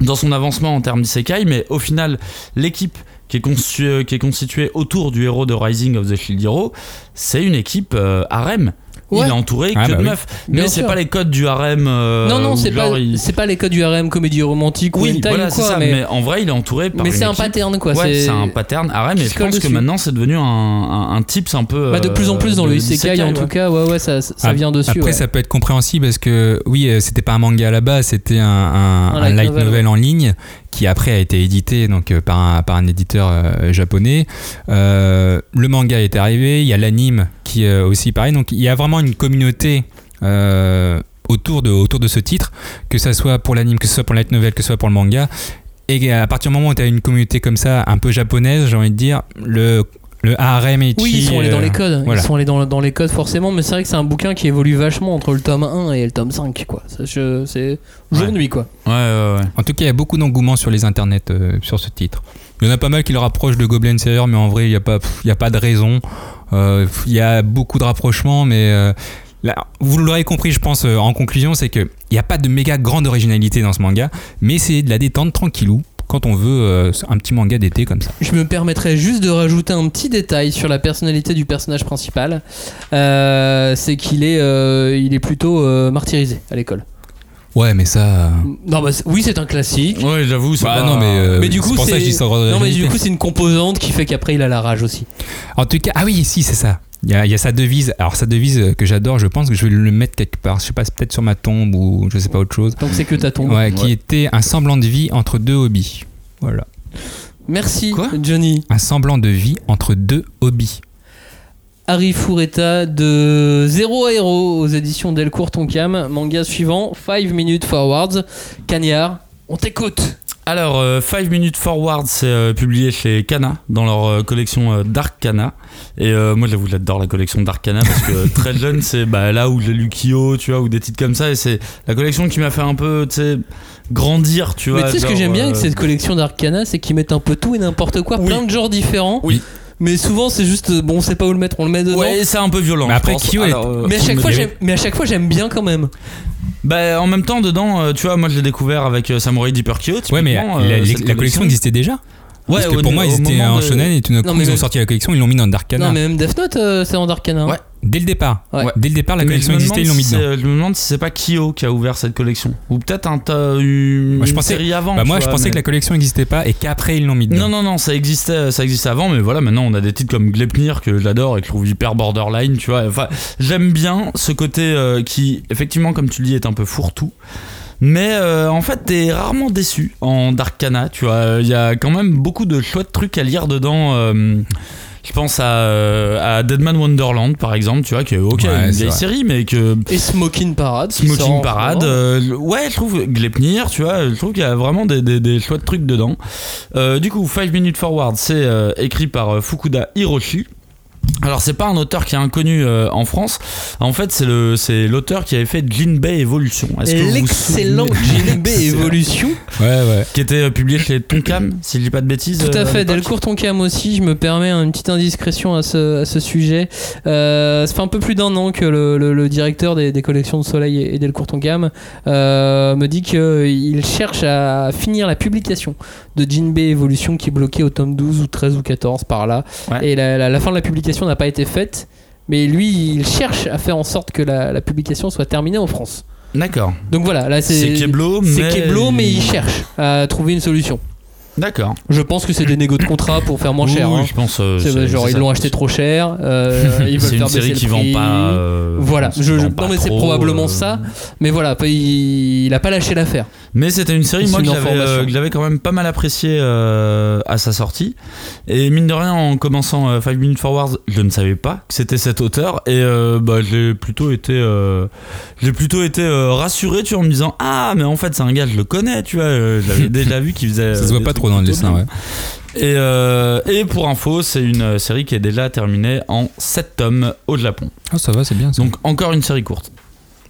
dans son avancement en termes d'isekai, mais au final, l'équipe qui est, constituée, qui est constituée autour du héros de Rising of the Shield Hero, c'est une équipe euh, harem. Ouais. Il est entouré Ah, que bah de oui. meufs. Mais c'est pas les codes du harem. euh, non, non, c'est pas, il- c'est pas les codes du harem comédie romantique ou Oui, hentai voilà, ou c'est quoi, ça. mais, Mais... en vrai, il est entouré par mais c'est un pattern quoi. Ouais, c'est un pattern harem, et je pense que maintenant c'est devenu un, un, un tips un peu. Bah, de plus en euh, plus dans le isekai en tout cas, ouais, ouais, ça, ça Ah, vient dessus. Après, ça peut être compréhensible parce que, oui, euh, c'était pas un manga à la base, c'était un, light novel. en ligne qui après a été édité donc, par, un, par un éditeur euh, japonais. Euh, le manga est arrivé, il y a l'anime qui est aussi pareil. Donc, il y a vraiment une communauté. euh, autour de, autour de ce titre, que ça soit pour l'anime, que ce soit pour le light novel, que ce soit pour le manga. Et à partir du moment où tu as une communauté comme ça, un peu japonaise, j'ai envie de dire, le, le harem et Oui, ils sont allés dans les codes. voilà. Ils sont allés dans, dans les codes forcément, mais c'est vrai que c'est un bouquin qui évolue vachement entre le tome 1 et le tome 5 quoi. Ça, je- C'est jour-nuit quoi. Ouais, ouais, ouais. En tout cas, il y a beaucoup d'engouement sur les internets euh, sur ce titre. Il y en a pas mal qui le rapprochent de Goblin Slayer, mais en vrai, il n'y a, pas- pff, il y a pas de raison. Euh, Il y a beaucoup de rapprochements, mais euh, vous l'aurez compris, je pense, euh, en conclusion, c'est qu'il n'y a pas de méga grande originalité dans ce manga, mais c'est de la détente tranquillou quand on veut un petit manga d'été comme ça. Je me permettrais juste de rajouter un petit détail sur la personnalité du personnage principal. C'est qu'il est, il est plutôt martyrisé à l'école. Ouais, mais ça. euh, Non, bah, oui, c'est un classique. Ouais, j'avoue, c'est Bah pas- non, mais, euh, mais du coup, c'est Non, mais du coup, c'est une composante qui fait qu'après, il a la rage aussi. En tout cas, ah oui, si, c'est ça. Il y, a, il y a sa devise. Alors, sa devise euh, que j'adore, je pense que je vais le mettre quelque part. Je sais pas, peut-être sur ma tombe ou je sais pas autre chose. Donc, c'est que ta tombe. Ouais, qui était un semblant de vie entre deux hobbies. Voilà. Merci, Quoi? Johnny. Un semblant de vie entre deux hobbies. Harry Fureta de Zero à Hero aux éditions Delcourt Tonkam. Manga suivant, 5 Minutes Forwards. Cagnard, on t'écoute. Alors, 5 Minutes Forward, c'est euh, publié chez Kana dans leur euh, collection euh, Dark Kana. Et euh, moi, j'avoue, j'adore la collection Dark Kana parce que euh, très jeune, c'est bah, là où j'ai lu Kyo, tu vois, ou des titres comme ça. Et c'est la collection qui m'a fait un peu, tu sais, grandir, tu vois. Mais tu sais ce que j'aime bien avec euh, cette collection d'Arcana, c'est qu'ils mettent un peu tout et n'importe quoi, Oui. plein de genres différents. Oui. Mais souvent, c'est juste, euh, bon, on sait pas où le mettre, on le met dedans. Ouais, c'est un peu violent. Mais après. Kyo est- Alors, euh, Mais à chaque fois, j'aime, mais à chaque fois, j'aime bien quand même. Bah, en même temps, dedans, euh, tu vois, moi, je l'ai découvert avec Samurai Deeper Kyo. Ouais, mais la, euh, collection existait déjà. Ouais, Parce que au- pour moi, ils étaient en de- shonen et tout d'un coup, Non, ils ont même- sorti la collection, ils l'ont mis dans Darkana. Non, mais même Death Note, euh, c'est en Darkana. Ouais. Dès le départ. Ouais. Dès le départ, la Mais collection existait, ils l'ont mis si dedans. c'est- Je me demande si c'est pas Kyo qui a ouvert cette collection. Ou peut-être un tas- une, Moi, je une pensais- série avant. Bah, moi, je pensais mais- que la collection n'existait pas et qu'après, ils l'ont mis dedans. Non, non, non, ça existait, ça existait avant, mais voilà, maintenant on a des titres comme Glepnir que j'adore et que je trouve hyper borderline, tu vois. Enfin, j'aime bien ce côté euh, qui, effectivement, comme tu le dis, est un peu fourre-tout. Mais euh, en fait, t'es rarement déçu en Darkana, tu vois. Il y a quand même beaucoup de chouettes trucs à lire dedans. euh, je pense à, euh, à Deadman Wonderland, par exemple, tu vois, qui est ok, Ouais, une vieille vrai. série, mais que Et Smoking Parade. Smoking Parade, euh, ouais, je trouve Glepnir, tu vois, je trouve qu'il y a vraiment des, des, des chouettes trucs dedans. Euh, du coup, 5 Minutes Forward, c'est euh, écrit par euh, Fukuda Hiroshi. Alors c'est pas un auteur qui est inconnu euh, en France. En fait c'est le c'est l'auteur qui avait fait Evolution. Que vous vous L'excellent souvenez- JLB Evolution. Ouais, ouais. Qui était euh, publié chez Tonkam, si je dis pas de bêtises. Tout euh, à fait, l'époque. Delcourt Tonkam aussi, je me permets une petite indiscrétion à ce, à ce sujet. Euh, ça fait un peu plus d'un an que le, le- le directeur des, des collections de Soleil et, et Delcourt Tonkam euh, me dit qu'il cherche à finir la publication de Jinbei Evolution qui est bloquée au tome 12 ou 13 ou 14 par là. Ouais. Et la, la- la fin de la publication n'a pas été faite. Mais lui, il cherche à faire en sorte que la, la publication soit terminée en France. D'accord. Donc voilà, là c'est. C'est Keblo, C'est mais. Keblo, mais il cherche à trouver une solution. D'accord. Je pense que c'est des négos de contrat pour faire moins cher. Oui, hein. je pense. euh, C'est- c'est- genre c'est ils ça. l'ont acheté trop cher, euh, ils veulent C'est une série qui le vend prix. pas. euh, voilà, je, vend je- pas non mais c'est trop, probablement euh, ça, mais voilà, il, il a pas lâché l'affaire. Mais c'était une série, moi, que j'avais, euh, j'avais quand même pas mal appréciée euh, à sa sortie. Et mine de rien, en commençant euh, 5 Minutes Forward, je ne savais pas que c'était cet auteur. Et euh, bah, j'ai plutôt été, euh, j'ai plutôt été euh, rassuré, tu vois, en me disant Ah, mais en fait, c'est un gars, je le connais, tu vois. euh, je l'avais déjà vu qu'il faisait. Ça euh, se voit pas trucs trop dans le dessin, ouais. Et, euh, et pour info, c'est une euh, série qui est déjà terminée en 7 tomes au Japon. Oh, ça va, c'est bien. ça. Donc encore une série courte.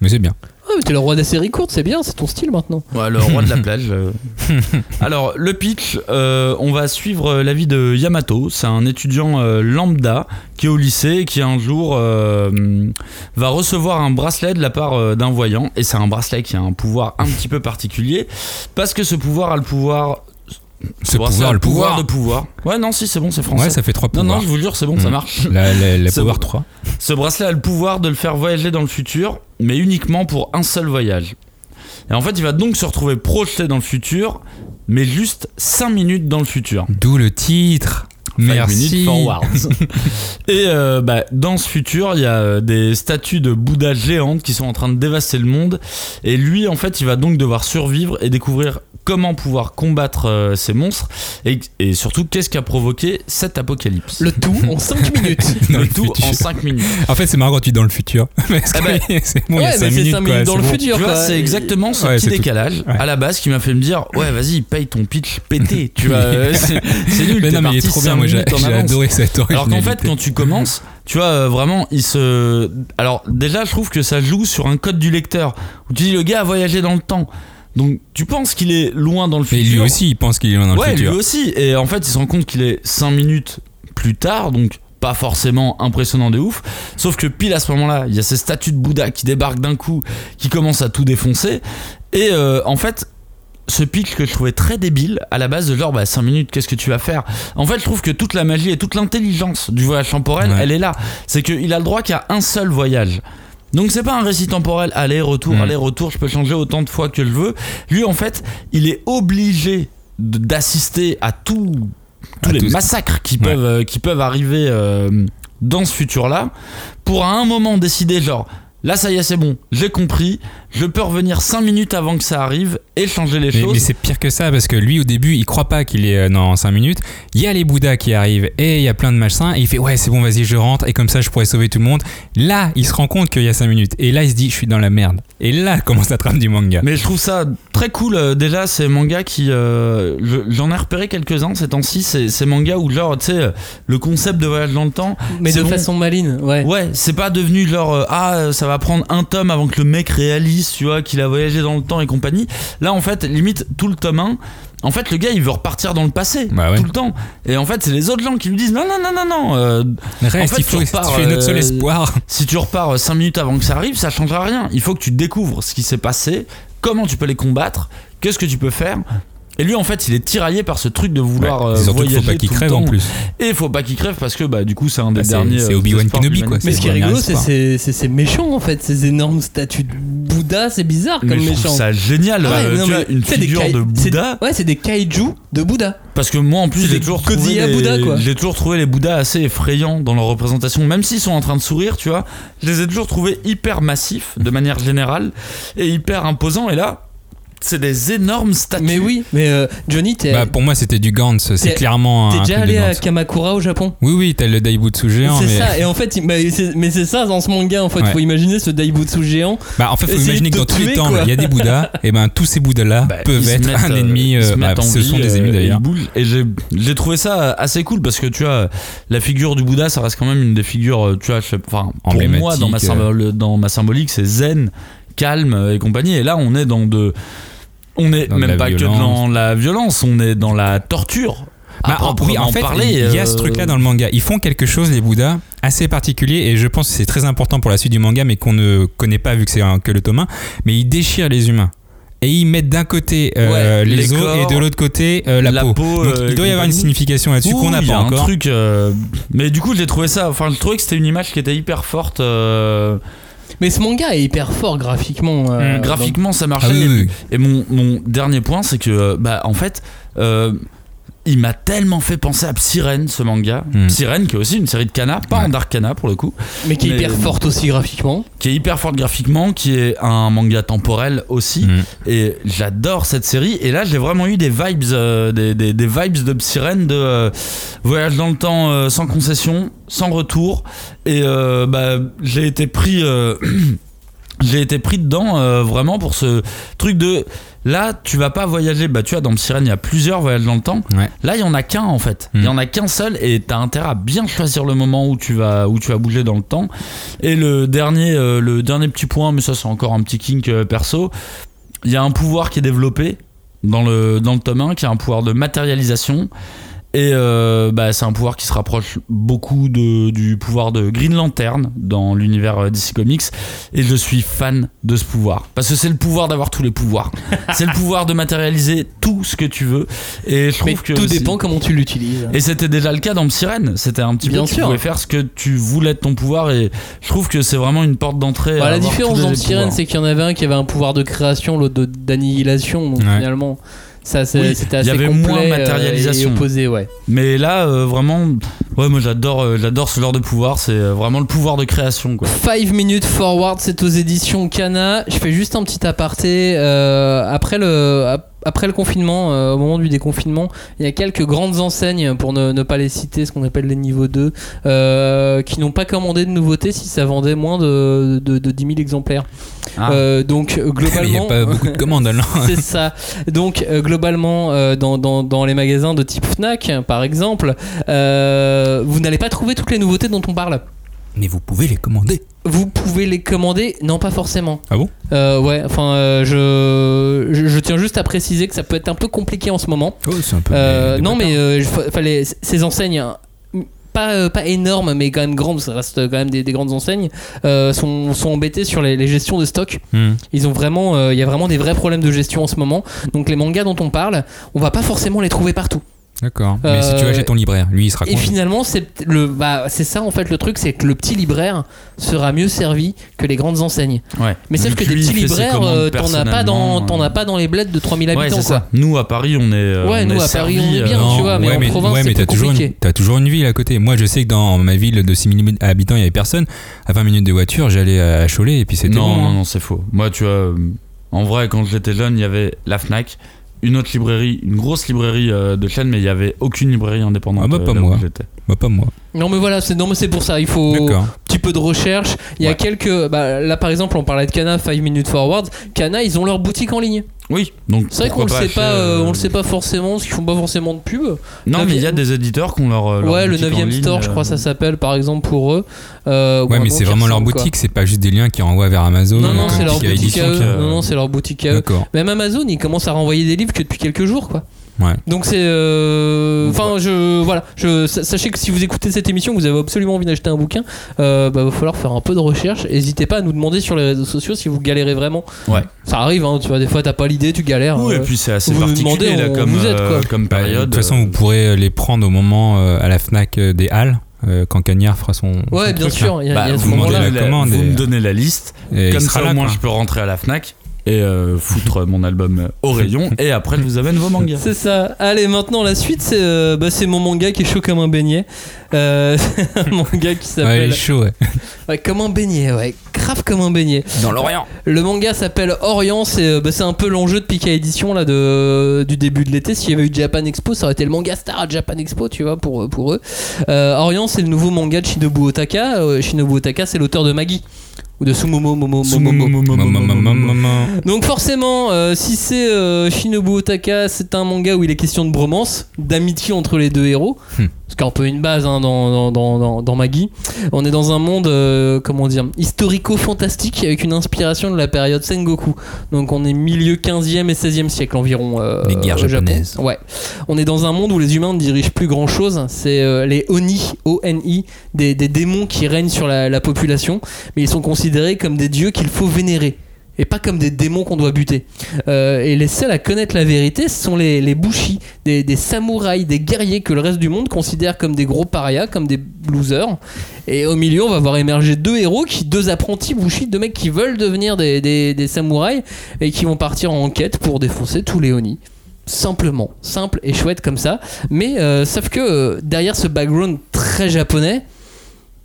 Mais c'est bien. Ah, mais t'es le roi des séries courtes, c'est bien, c'est ton style maintenant. Ouais, le roi de la plage. euh. Alors, le pitch, euh, on va suivre la vie de Yamato. C'est un étudiant euh, lambda qui est au lycée et qui un jour euh, va recevoir un bracelet de la part euh, d'un voyant. Et c'est un bracelet qui a un pouvoir un petit peu particulier parce que ce pouvoir a le pouvoir. Ce bracelet a pouvoir, le pouvoir. de pouvoir. Ouais, non, si, c'est bon, c'est français. Ouais, ça fait trois non, pouvoirs. non, je vous le jure, c'est bon, ça Mm. marche. La, la, la C'est pouvoir bon. 3. Ce bracelet a le pouvoir de le faire voyager dans le futur, mais uniquement pour un seul voyage. Et en fait, il va donc se retrouver projeté dans le futur, mais juste 5 minutes dans le futur. D'où le titre. Merci. minutes forwards. Et euh, bah, dans ce futur, il y a euh, des statues de Bouddha géantes qui sont en train de dévaster le monde. Et lui, en fait, il va donc devoir survivre et découvrir comment pouvoir combattre euh, ces monstres. Et, et surtout, qu'est-ce qui a provoqué cet apocalypse? Le tout en 5 minutes. Le le tout futur. en 5 minutes. En fait, c'est marrant quand tu es dans le futur. Parce que Ah bah, c'est bon, il y ouais, a mais 5 c'est minutes. 5 quoi, minutes dans le bon. futur. C'est exactement ce Ouais, petit décalage Ouais. à la base qui m'a fait me dire ouais vas-y paye ton pitch pété tu vois euh, c'est nul Mais non, mais il est trop bien. Moi, j'ai adoré cette alors qu'en fait quand tu commences tu vois euh, vraiment il se alors déjà je trouve que ça joue sur un code du lecteur où tu dis le gars a voyagé dans le temps. Donc tu penses qu'il est loin dans le futur lui aussi, il pense qu'il est loin dans ouais le futur. lui aussi. Et en fait il se rend compte qu'il est 5 minutes plus tard donc pas forcément impressionnant de ouf. Sauf que pile à ce moment là il y a ces statues de Bouddha qui débarquent d'un coup qui commencent à tout défoncer. Et euh, en fait ce pitch que je trouvais très débile à la base de genre bah 5 minutes qu'est-ce que tu vas faire? En fait je trouve que toute la magie et toute l'intelligence du voyage temporel Ouais. elle est là c'est qu'il a le droit qu'à un seul voyage donc c'est pas un récit temporel aller-retour, Mm. aller-retour, je peux changer autant de fois que je veux. Lui en fait, il est obligé d'assister à tout, tous À les tout massacres qui Ouais. peuvent, euh, qui peuvent arriver euh, dans ce futur-là, pour à un moment décider genre, là ça y est c'est bon, j'ai compris, je peux revenir 5 minutes avant que ça arrive et changer les Mais, choses. mais c'est pire que ça parce que lui au début il croit pas qu'il est euh, dans 5 minutes. Il y a les Bouddhas qui arrivent et il y a plein de machins et il fait ouais c'est bon vas-y je rentre et comme ça je pourrais sauver tout le monde. Là il se rend compte qu'il y a 5 minutes et là il se dit je suis dans la merde. Et là commence la trame du manga. Mais je trouve ça très cool. euh, déjà, ces mangas qui. euh, je- J'en ai repéré quelques-uns ces temps-ci. Ces, ces mangas où, genre, tu sais, le concept de voyage dans le temps. Mais de bon. façon maline, ouais. Ouais, c'est pas devenu genre ah ça va prendre un tome avant que le mec réalise, tu vois, qu'il a voyagé dans le temps et compagnie. Là en fait, limite tout le tome 1, en fait le gars il veut repartir dans le passé Bah ouais. tout le temps. Et en fait, c'est les autres gens qui lui disent non non non non non, euh, Reste, en fait, il faut tu tu repars, fais notre seul euh, espoir. si tu repars 5 minutes avant que ça arrive, ça changera rien. Il faut que tu découvres ce qui s'est passé, comment tu peux les combattre, qu'est-ce que tu peux faire. Et lui en fait, il est tiraillé par ce truc de vouloir Ouais, euh, surtout voyager faut pas qu'il tout le crève en temps. plus. Et il faut pas qu'il crève parce que bah du coup, c'est un des Bah, derniers c'est euh, Obi-Wan Kenobi, quoi. Mais ce qui est rigolo, c'est espoir. c'est- c'est ces méchants en fait, ces énormes statues de Bouddha, c'est bizarre comme Mais je trouve méchants. ça génial, Ah ouais, euh, non, tu mais vois, une c'est des figure de Bouddha. Ouais, c'est des kaiju de Bouddha. Parce que moi en plus j'ai toujours toujours trouvé les Bouddhas assez effrayants dans leur représentation, même s'ils sont en train de sourire, tu vois. Je les ai toujours trouvés hyper massifs de manière générale et hyper imposants. Et là, c'est des énormes statues. Mais oui, mais euh, Johnny, t'es Bah, pour moi c'était du Gantz. C'est clairement t'es un déjà allé à. Kamakura au Japon? Oui oui t'as le Daibutsu géant. C'est mais... ça, et en fait, bah, mais c'est ça dans ce manga en fait. Ouais. Faut imaginer ce Daibutsu géant. Bah, en fait, faut imaginer que dans tous les temps, il y a des Bouddhas, et ben tous ces Bouddhas-là Bah, peuvent être mettent, un euh, ennemi. euh, bah, ce sont des euh, ennemis d'ailleurs. Et j'ai trouvé ça assez cool parce que tu vois, la figure du Bouddha, ça reste quand même une des figures, tu vois, enfin, pour moi, dans ma, dans ma symbolique, c'est zen, calme et compagnie. Et là, on est dans de. On est même pas que dans la violence, on est dans la torture. Bah, À en- oui, en fait, parler, il y a euh, ce truc-là dans le manga. Ils font quelque chose, les Bouddhas, assez particulier, et je pense que c'est très important pour la suite du manga, mais qu'on ne connaît pas vu que c'est que le tome 1. Mais ils déchirent les humains. Et ils mettent d'un côté euh, Ouais, les, les os corps, et de l'autre côté euh, la, la peau. peau, Donc euh, il doit y avoir une signification là-dessus qu'on n'a Oui, il y pas a un encore. truc. euh, Mais du coup, j'ai trouvé ça. Enfin, je trouvais que c'était une image qui était hyper forte. Mais ce manga est hyper fort graphiquement. euh, graphiquement, ça marchait. Ah oui, oui, oui. Et mon, mon dernier point, c'est que, euh, bah, en fait, euh, il m'a tellement fait penser à Psyren, ce manga. Hmm. Psyren, qui est aussi une série de Kana, pas Ouais. en Dark Kana pour le coup, Mais qui est Mais- hyper forte aussi graphiquement. qui est hyper forte graphiquement, qui est un manga temporel aussi. Mm. Et j'adore cette série. Et là, j'ai vraiment eu des vibes, euh, des, des- des vibes de Psyren, de euh, voyage dans le temps euh, sans concession, sans retour. Et euh, bah, j'ai été pris. j'ai été pris dedans euh, vraiment pour ce truc de là tu vas pas voyager. Bah tu vois dans Psyren il y a plusieurs voyages dans le temps. Ouais. là il y en a qu'un en fait. Il y Mm. en a qu'un seul et t'as intérêt à bien choisir le moment où tu vas où tu vas bouger dans le temps. Et le dernier euh, le dernier petit point mais ça c'est encore un petit kink euh, perso. Il y a un pouvoir qui est développé dans le dans le tome 1 qui est un pouvoir de matérialisation et euh, bah, c'est un pouvoir qui se rapproche beaucoup de, du pouvoir de Green Lantern dans l'univers euh, DC Comics. Et je suis fan de ce pouvoir. Parce que c'est le pouvoir d'avoir tous les pouvoirs. c'est le pouvoir de matérialiser tout ce que tu veux. Et je Mais trouve que. tout dépend comment tu l'utilises. Et c'était déjà le cas dans Sirène. C'était un petit Bien peu, tu sûr. pouvais faire ce que tu voulais de ton pouvoir. Et je trouve que c'est vraiment une porte d'entrée. Bah, à la différence dans Sirène, c'est qu'il y en avait un qui avait un pouvoir de création, l'autre d'annihilation. Donc Ouais. finalement, ça c'est- Oui, c'était il y assez avait complet moins euh, matérialisation. et opposé, ouais. Mais là, euh, vraiment, ouais, moi j'adore, euh, j'adore ce genre de pouvoir. C'est vraiment le pouvoir de création, quoi. 5 minutes forward, c'est aux éditions Kana. Je fais juste un petit aparté. euh, après, le, après le confinement, euh, au moment du déconfinement, il y a quelques grandes enseignes, pour ne, ne pas les citer, ce qu'on appelle les niveaux 2, euh, qui n'ont pas commandé de nouveautés si ça vendait moins de, de, de 10 000 exemplaires. Ah. Euh, donc Il n'y a globalement. pas beaucoup de commandes alors. C'est ça. Donc globalement, dans, dans, dans les magasins de type Fnac, par exemple, vous n'allez pas trouver toutes les nouveautés dont on parle. Mais vous pouvez les commander. Vous pouvez les commander, non pas forcément. Ah bon? Euh, ouais, enfin, euh, je, je, je tiens juste à préciser que ça peut être un peu compliqué en ce moment. Oh, c'est un peu. Euh, des- des non, mais euh, fa- fallait ces enseignes. hein, Pas, pas énormes mais quand même grandes, ça reste quand même des, des grandes enseignes, euh, sont, sont embêtés sur les, les gestions de stock. Hmm. Ils ont vraiment, euh, il y a vraiment des vrais problèmes de gestion en ce moment. Donc les mangas dont on parle, on va pas forcément les trouver partout. D'accord. Mais si tu Euh, vas chez ton libraire, lui il sera Et content. finalement, c'est le, bah, c'est ça en fait le truc, c'est que le petit libraire sera mieux servi que les grandes enseignes. Ouais. Mais sauf que des petits libraires, euh, t'en as pas dans, t'en euh. as pas dans les bleds de 3000 Ouais, habitants c'est quoi. ça. Nous à Paris, on est. euh, Ouais, on nous, est à Paris, on est bien, euh, tu vois, mais en ouais, province, ouais, c'est mais t'as toujours, une, compliqué. t'as toujours une ville à côté. Moi, je sais que dans ma ville de 6 000 habitants, il y avait personne. À 20 minutes de voiture, j'allais à Cholet et puis c'était Non, bon. non, hein. non, c'est faux. Moi, tu vois, euh, en vrai, quand j'étais jeune, il y avait la Fnac, une autre librairie, une grosse librairie euh, de chaîne, mais il y avait aucune librairie indépendante. Ah bah, euh, pas moi. j'étais. Bah, pas moi. Non mais voilà, c'est non mais c'est pour ça, il faut un petit peu de recherche. Il y a quelques bah, là par exemple, on parlait de Kana 5 minutes forward. Kana, ils ont leur boutique en ligne. Oui, donc. C'est vrai qu'on le sait pas euh, euh, on le sait pas forcément, parce qu'ils font pas forcément de pub. Non, mais il y a des éditeurs qui ont leur. leur ouais, le boutique en 9 e ligne, store, je crois euh, ça s'appelle par exemple pour eux. Euh, ou Ouais, mais c'est vraiment leur boutique, c'est pas juste des liens qui renvoient vers Amazon. Non ou non, c'est leur boutique à eux. euh, Non non, c'est leur boutique à eux. D'accord. Même Amazon, ils commencent à renvoyer des livres que depuis quelques jours quoi. Ouais. Donc c'est euh, enfin je voilà, je sa- sachez que si vous écoutez cette émission, que vous avez absolument envie d'acheter un bouquin, euh, bah, va falloir faire un peu de recherche. N'hésitez pas à nous demander sur les réseaux sociaux si vous galérez vraiment. Ouais. Ça arrive hein, tu vois des fois t'as pas l'idée, tu galères. Oui, et euh, puis c'est assez vous nous particulier demandez, là comme, vous aide, quoi. euh, comme Bah, période. de toute façon, vous pourrez les prendre au moment euh, à la Fnac euh, des Halles, euh, quand Cagnard fera son. Ouais, son bien truc, sûr, il y a, Bah, y a ce vous, me donnez la commande vous et- me donnez la liste. Et Comme sera ça, là, au moins, quoi. je peux rentrer à la Fnac et euh, foutre mon album euh, au rayon. Et après, je vous amène vos mangas. C'est ça. Allez, maintenant la suite, c'est euh, bah, c'est mon manga qui est chaud comme un beignet. Euh, c'est un manga qui Ouais, il s'appelle est chaud, ouais. ouais, comme un beignet, ouais, grave comme un beignet. Dans l'Orient. Le manga s'appelle Orient, c'est bah, c'est un peu l'enjeu de Pika Édition là de du début de l'été. S'il y avait eu Japan Expo, ça aurait été le manga star à Japan Expo, tu vois, pour pour eux. Euh, Orient, c'est le nouveau manga de Shinobu Otaka. Shinobu Otaka, c'est l'auteur de Magi ou de Sumomo Momo Momo. Donc forcément, euh, si c'est euh, Shinobu Otaka, c'est un manga où il est question de bromance, d'amitié entre les deux héros. Hmm. ce qui est un peu une base hein, dans, dans, dans, dans- Maggie. On est dans un monde, euh, comment dire, historico-fantastique avec une inspiration de la période Sengoku. Donc on est milieu 15e et 16e siècle environ. euh, Les guerres au Japon. japonaises. Ouais. On est dans un monde où les humains ne dirigent plus grand chose. C'est euh, les Oni, O-N-I, des, des démons qui règnent sur la, la population. Mais ils sont considérés comme des dieux qu'il faut vénérer. Et pas comme des démons qu'on doit buter. Euh, et les seuls à connaître la vérité, ce sont les, les bushi, des, samouraïs, des guerriers que le reste du monde considère comme des gros parias, comme des losers. Et au milieu, on va voir émerger deux héros, qui, deux apprentis bushi, deux mecs qui veulent devenir des, des- samouraïs et qui vont partir en quête pour défoncer tous les Oni. Simplement, simple et chouette comme ça. Mais euh, sauf que euh, derrière ce background très japonais,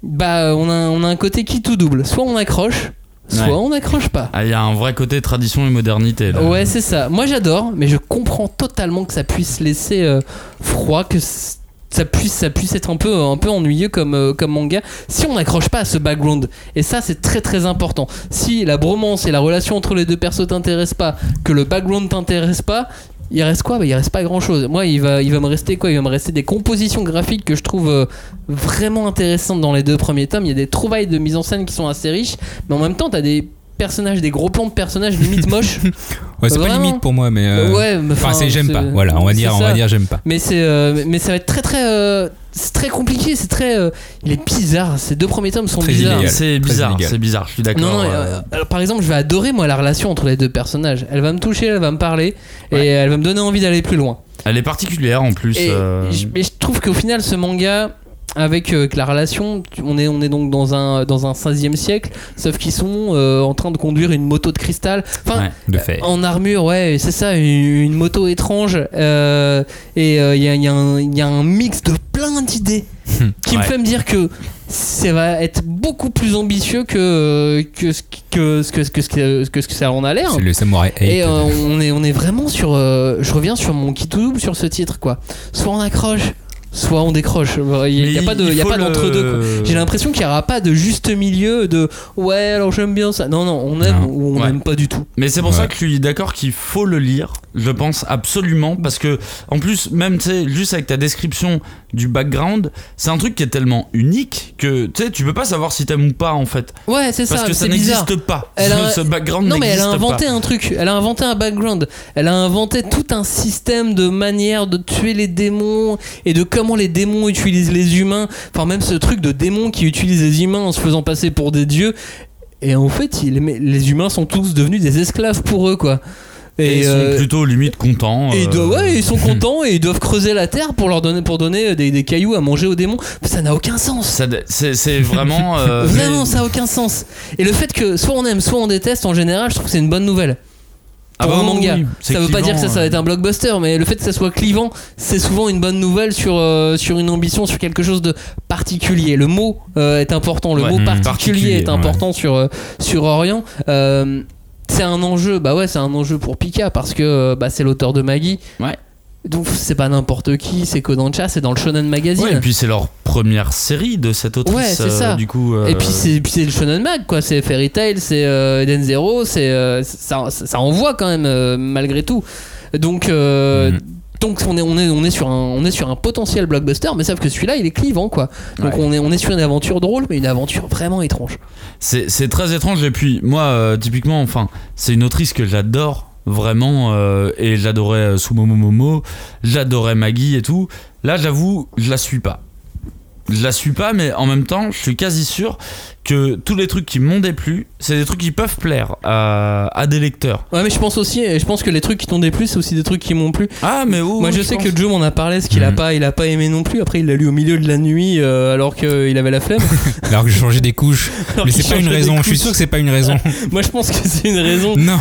bah on a, on a un côté qui tout double. Soit on accroche, soit Ouais. on n'accroche pas. Ah, il y a un vrai côté tradition et modernité. Là. Ouais, c'est ça. Moi, j'adore, mais je comprends totalement que ça puisse laisser euh, froid, que ça puisse, ça puisse être un peu, un peu ennuyeux comme, euh, comme manga si on n'accroche pas à ce background. Et ça, c'est très très important. Si la bromance et la relation entre les deux persos t'intéressent pas, que le background t'intéresse pas, il reste quoi? Bah, Il reste pas grand chose. Moi, il va, il va me rester quoi? Il va me rester des compositions graphiques que je trouve euh, vraiment intéressantes dans les deux premiers tomes. Il y a des trouvailles de mise en scène qui sont assez riches, mais en même temps, t'as des personnages, des gros plans de personnages limite moches. Ouais, c'est pas limite pour moi, mais. euh, Ouais, mais Enfin, enfin, c'est j'aime pas. Voilà, on va dire, on ça. va dire j'aime pas. Mais c'est, euh, mais ça va être très très, euh, c'est très compliqué. C'est très, euh, il est bizarre. Ces deux premiers tomes sont Très bizarres. C'est Très bizarre, c'est bizarre, je suis d'accord. Non, non, euh, euh, alors, par exemple, je vais adorer moi la relation entre les deux personnages. Elle va me toucher, elle va me parler, et elle va me donner envie d'aller plus loin. Elle est particulière en plus. Et euh, je, mais je trouve qu'au final, ce manga, avec euh, la relation, on est, on est donc dans un, dans un 16e siècle, sauf qu'ils sont euh, en train de conduire une moto de cristal. Enfin, Ouais. De fait. en armure, ouais, c'est ça, une, une moto étrange. euh, et il y, a, y a y a un mix de plein d'idées qui me fait me dire que ça va être beaucoup plus ambitieux que, que, ce qui- que, ce que, ce que, que, que, que ça en a l'air. C'est le samouraï 8. Et euh, on, est, on est vraiment sur. euh, je reviens sur mon double sur ce titre, quoi. Soit on accroche, soit on décroche. Il n'y a, mais pas de- il y a pas d'entre-deux, quoi. J'ai l'impression qu'il n'y aura pas de juste milieu de ouais, alors j'aime bien ça. Non, non, on aime Non. ou on Ouais. n'aime pas du tout. Mais c'est pour Ouais. ça que je suis d'accord qu'il faut le lire, je pense absolument, parce que en plus, même tu sais, juste avec ta description du background, c'est un truc qui est tellement unique que tu sais, tu peux pas savoir si t'aimes ou pas en fait, Ouais, c'est ça, parce que ça n'existe pas. Elle a- Ce background Non mais elle a inventé pas. un truc, elle a inventé un background, elle a inventé tout un système de manière de tuer les démons et de comment les démons utilisent les humains, enfin même ce truc de démons qui utilisent les humains en se faisant passer pour des dieux. Et en fait, les humains sont tous devenus des esclaves pour eux quoi. Et, ils sont euh, plutôt limite contents. et ils euh, doivent- ouais, ils sont contents et ils doivent creuser la terre pour leur donner pour donner des, des cailloux à manger aux démons. Ça n'a aucun sens. C'est vraiment. euh, Vraiment, ça n'a aucun sens. Et le fait que soit on aime, soit on déteste, en général, je trouve que c'est une bonne nouvelle. Ah Pour bah un manga. oui, ça veut pas dire que ça, ça va être un blockbuster, mais le fait que ça soit clivant, c'est souvent une bonne nouvelle sur, euh, sur une ambition, sur quelque chose de particulier. Le mot euh, est important, le Ouais, mot mmh, particulier, particulier, est important sur, euh, sur Orient. Euh, c'est un enjeu, bah ouais, c'est un enjeu pour Pika parce que euh, bah, c'est l'auteur de Maggie. Ouais. Donc c'est pas n'importe qui, c'est Kodansha, c'est dans le Shonen Magazine. Ouais, et puis c'est leur première série de cette autrice. Ouais, c'est euh. Du coup. euh, Et puis c'est le Shonen Mag quoi, c'est Fairy Tail, c'est euh, Eden Zero, c'est ça, ça, envoie quand même malgré tout. Donc Mhm. Donc on est on est on est sur un on est sur un potentiel blockbuster, mais sauf que celui-là il est clivant quoi. Donc Ouais. on est on est sur une aventure drôle, mais une aventure vraiment étrange. C'est très étrange et puis moi euh, typiquement enfin c'est une autrice que j'adore vraiment euh, et j'adorais euh, Sumomo Momo, j'adorais Maggie et tout. Là j'avoue je la suis pas. Je la suis pas mais en même temps je suis quasi sûr que tous les trucs qui m'ont déplu c'est des trucs qui peuvent plaire à, à des lecteurs. Ouais, mais je pense aussi, je pense que les trucs qui t'ont déplu, c'est aussi des trucs qui m'ont plu. Ah mais où Moi je sais que Joe m'en a parlé, ce qu'il a Mhm. pas, il a pas aimé non plus. Après il l'a lu au milieu de la nuit euh, alors qu'il avait la flemme. Alors que j'ai changé des couches. Alors Mais c'est pas une raison. Je suis sûr que c'est pas une raison. Moi je pense que c'est une raison. Non.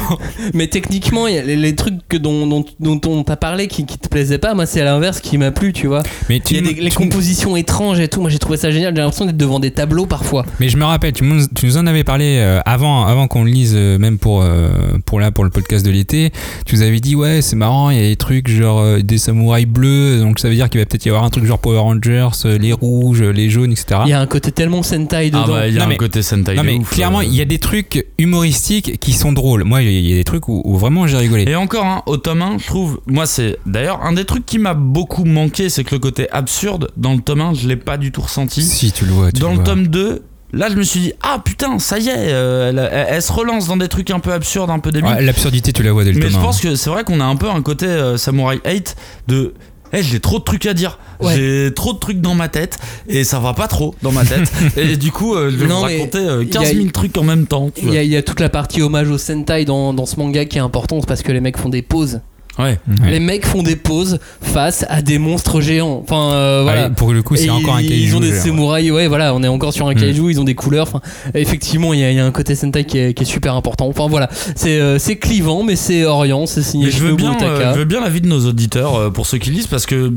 Mais techniquement, il y a les, les trucs que dont, dont, dont on t'a parlé qui, qui te plaisaient pas, moi c'est à l'inverse qui m'a plu, tu vois. Mais tu y a des, les compositions étranges et tout. Moi j'ai trouvé ça génial. J'ai l'impression d'être devant des tableaux parfois. Mais je me rappelle, tu, nous- tu nous en avais parlé euh, avant, avant qu'on le lise, euh, même pour, euh, pour là, pour le podcast de l'été. Tu nous avais dit, ouais, c'est marrant, il y a des trucs genre des samouraïs bleus, donc ça veut dire qu'il va peut-être y avoir un truc genre Power Rangers, les rouges, les jaunes, etc. Il y a un côté tellement Sentai dedans. Ah bah, il y a Non, un mais- côté Sentai non de mais ouf, clairement, euh. il y a des trucs humoristiques qui sont drôles. Moi, il y a- il y a des trucs où, où vraiment j'ai rigolé. Et encore, hein, au tome 1, je trouve, moi c'est d'ailleurs un des trucs qui m'a beaucoup manqué, c'est que le côté absurde, dans le tome 1, je l'ai pas du tout ressenti. Si tu le vois, tu Dans le le vois. tome 2, là je me suis dit, ah putain, ça y est, euh, elle, elle- elle se relance dans des trucs un peu absurdes, un peu débiles. Ouais, L'absurdité, tu la vois dès le Mais tome je pense que c'est vrai qu'on a un peu un côté euh, Samurai 8 de. Eh, j'ai trop de trucs à dire. Ouais. J'ai trop de trucs dans ma tête et ça va pas trop dans ma tête. et du coup, euh, je vais vous raconter euh, y a- 15 000 trucs en même temps. tu Il y, vois. a, il y a toute la partie hommage au Sentai dans, dans ce manga qui est importante parce que les mecs font des pauses. Ouais. Ouais. Les mecs font des pauses face à des monstres géants. Enfin, euh, voilà. Pour le coup, c'est encore un kaiju. ils ont des genre. samouraïs, ouais, voilà, on est encore sur un Mm. kaiju, ils ont des couleurs. Enfin, effectivement, il y, a- il y a un côté Sentai qui est, qui est super important. Enfin, voilà, c'est euh, clivant, mais c'est Orient, c'est signé Mais je veux bien, euh, je veux bien l'avis de nos auditeurs euh, pour ceux qui lisent parce que,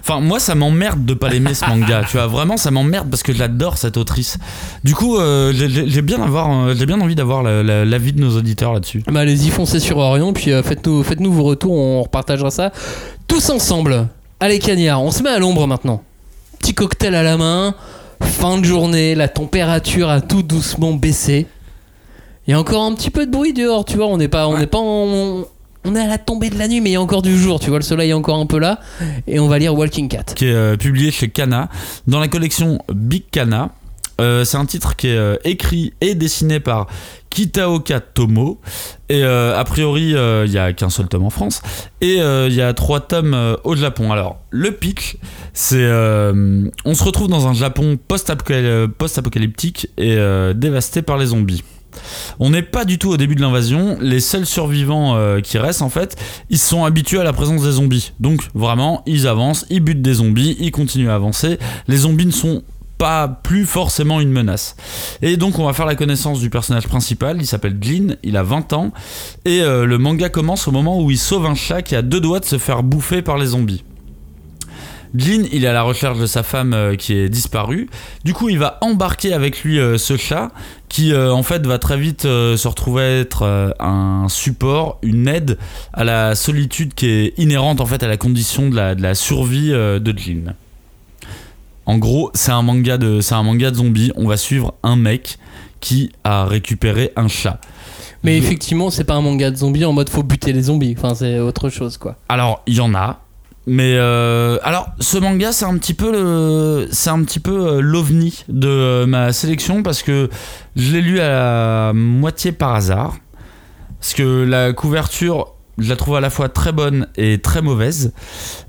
enfin, moi ça m'emmerde de pas l'aimer ce manga. tu vois, vraiment ça m'emmerde parce que j'adore cette autrice. Du coup, euh, j'ai- bien avoir, euh, bien envie d'avoir la- la- l'avis de nos auditeurs là-dessus. Bah, allez-y, foncez sur Orient, puis euh, faites-nous faites-nous vos retours, on repartagera ça tous ensemble. Allez, Cagnard, on se met à l'ombre maintenant. Petit cocktail à la main, fin de journée, la température a tout doucement baissé. Il y a encore un petit peu de bruit dehors, tu vois, on n'est pas, on n'est pas en- On est à la tombée de la nuit, mais il y a encore du jour, tu vois, le soleil est encore un peu là. Et on va lire Walking Cat. qui est euh, publié chez Kana dans la collection Big Kana. Euh, c'est un titre qui est euh, écrit et dessiné par Kitaoka Tomo. Et euh, a priori, il y a qu'un seul tome en France. Et il y a trois tomes au Japon. Alors, le pitch, c'est. on se retrouve dans un Japon post-apocal- post-apocalyptique et dévasté par les zombies. On n'est pas du tout au début de l'invasion. Les seuls survivants qui restent, en fait, ils sont habitués à la présence des zombies. Donc, vraiment, ils avancent, ils butent des zombies, ils continuent à avancer. Les zombies ne sont pas plus forcément une menace. Et donc on va faire la connaissance du personnage principal, il s'appelle Glyn, il a 20 ans, et euh, le manga commence au moment où il sauve un chat qui a deux doigts de se faire bouffer par les zombies. Glyn, il est à la recherche de sa femme euh, qui est disparue. Du coup, il va embarquer avec lui euh, ce chat qui, en fait, va très vite se retrouver à être un support, une aide à la solitude qui est inhérente en fait à la condition de la, de la survie de Glyn. En gros, c'est un manga de, c'est un manga de zombies. On va suivre un mec qui a récupéré un chat. Mais effectivement, c'est pas un manga de zombies en mode faut buter les zombies. Enfin, c'est autre chose, quoi. Alors, il y en a. Mais euh, alors, ce manga, c'est un petit peu le, c'est un petit peu euh, l'ovni de euh, ma sélection parce que je l'ai lu à la moitié par hasard. Parce que la couverture, je la trouve à la fois très bonne et très mauvaise.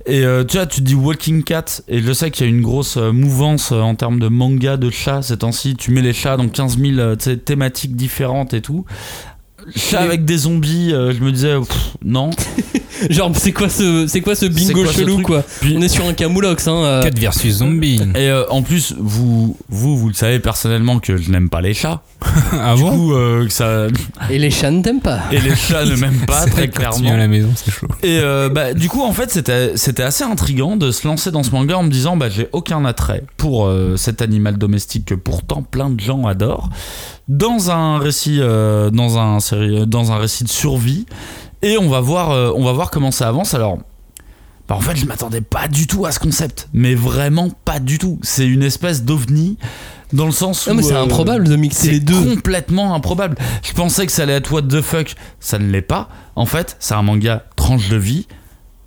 Et euh, tu vois, tu dis Walking Cat, et je sais qu'il y a une grosse euh, mouvance euh, en termes de manga de chats ces temps-ci. Tu mets les chats dans 15 000 euh, tu sais, thématiques différentes et tout. Chat avec des zombies, euh, je me disais, pff, non. Genre, c'est quoi ce, c'est quoi ce bingo quoi ce chelou, truc quoi Puis- On est sur un camoulox, hein. euh. 4 versus zombie. Et euh, en plus, vous, vous, vous le savez personnellement que je n'aime pas les chats. ah Du bon coup, euh, que ça... Et les chats ne t'aiment pas. et les chats ne m'aiment pas C'est très vrai que quand tu viens clairement. à la maison, c'est chaud. Et euh, bah, du coup, en fait, c'était c'était assez intriguant de se lancer dans ce manga en me disant, bah, j'ai aucun attrait pour euh, cet animal domestique que pourtant plein de gens adorent, dans un récit, euh, dans un série, dans un récit de survie. Et on va voir, euh, on va voir comment ça avance. Alors. Bah en fait, je m'attendais pas du tout à ce concept, mais vraiment pas du tout. C'est une espèce d'ovni dans le sens où Non, mais c'est euh, improbable de mixer les deux. complètement improbable. Je pensais que ça allait être what the fuck, ça ne l'est pas. En fait, c'est un manga tranche de vie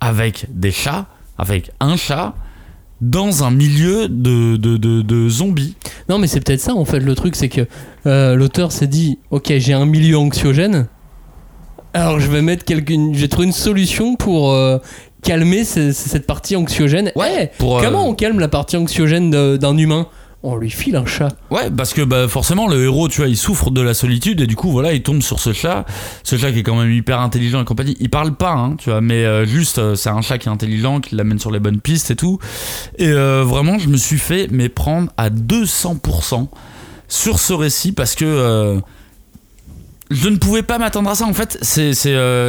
avec des chats, avec un chat dans un milieu de, de, de, de zombies. Non, mais c'est peut-être ça en fait. Le truc, c'est que euh, l'auteur s'est dit Ok, j'ai un milieu anxiogène. Alors je vais mettre quelqu'une. J'ai trouvé une solution pour euh, calmer ce- cette partie anxiogène. Ouais, Eh, pour, euh, Comment on calme la partie anxiogène de- d'un humain? On lui file un chat. Ouais, parce que bah, forcément, le héros, tu vois, il souffre de la solitude et du coup, voilà, il tombe sur ce chat. Ce chat qui est quand même hyper intelligent et compagnie. Il parle pas, hein, tu vois, mais euh, juste, euh, c'est un chat qui est intelligent, qui l'amène sur les bonnes pistes et tout. Et euh, vraiment, je me suis fait mais prendre à 200% sur ce récit parce que. je ne pouvais pas m'attendre à ça. En fait, c'est,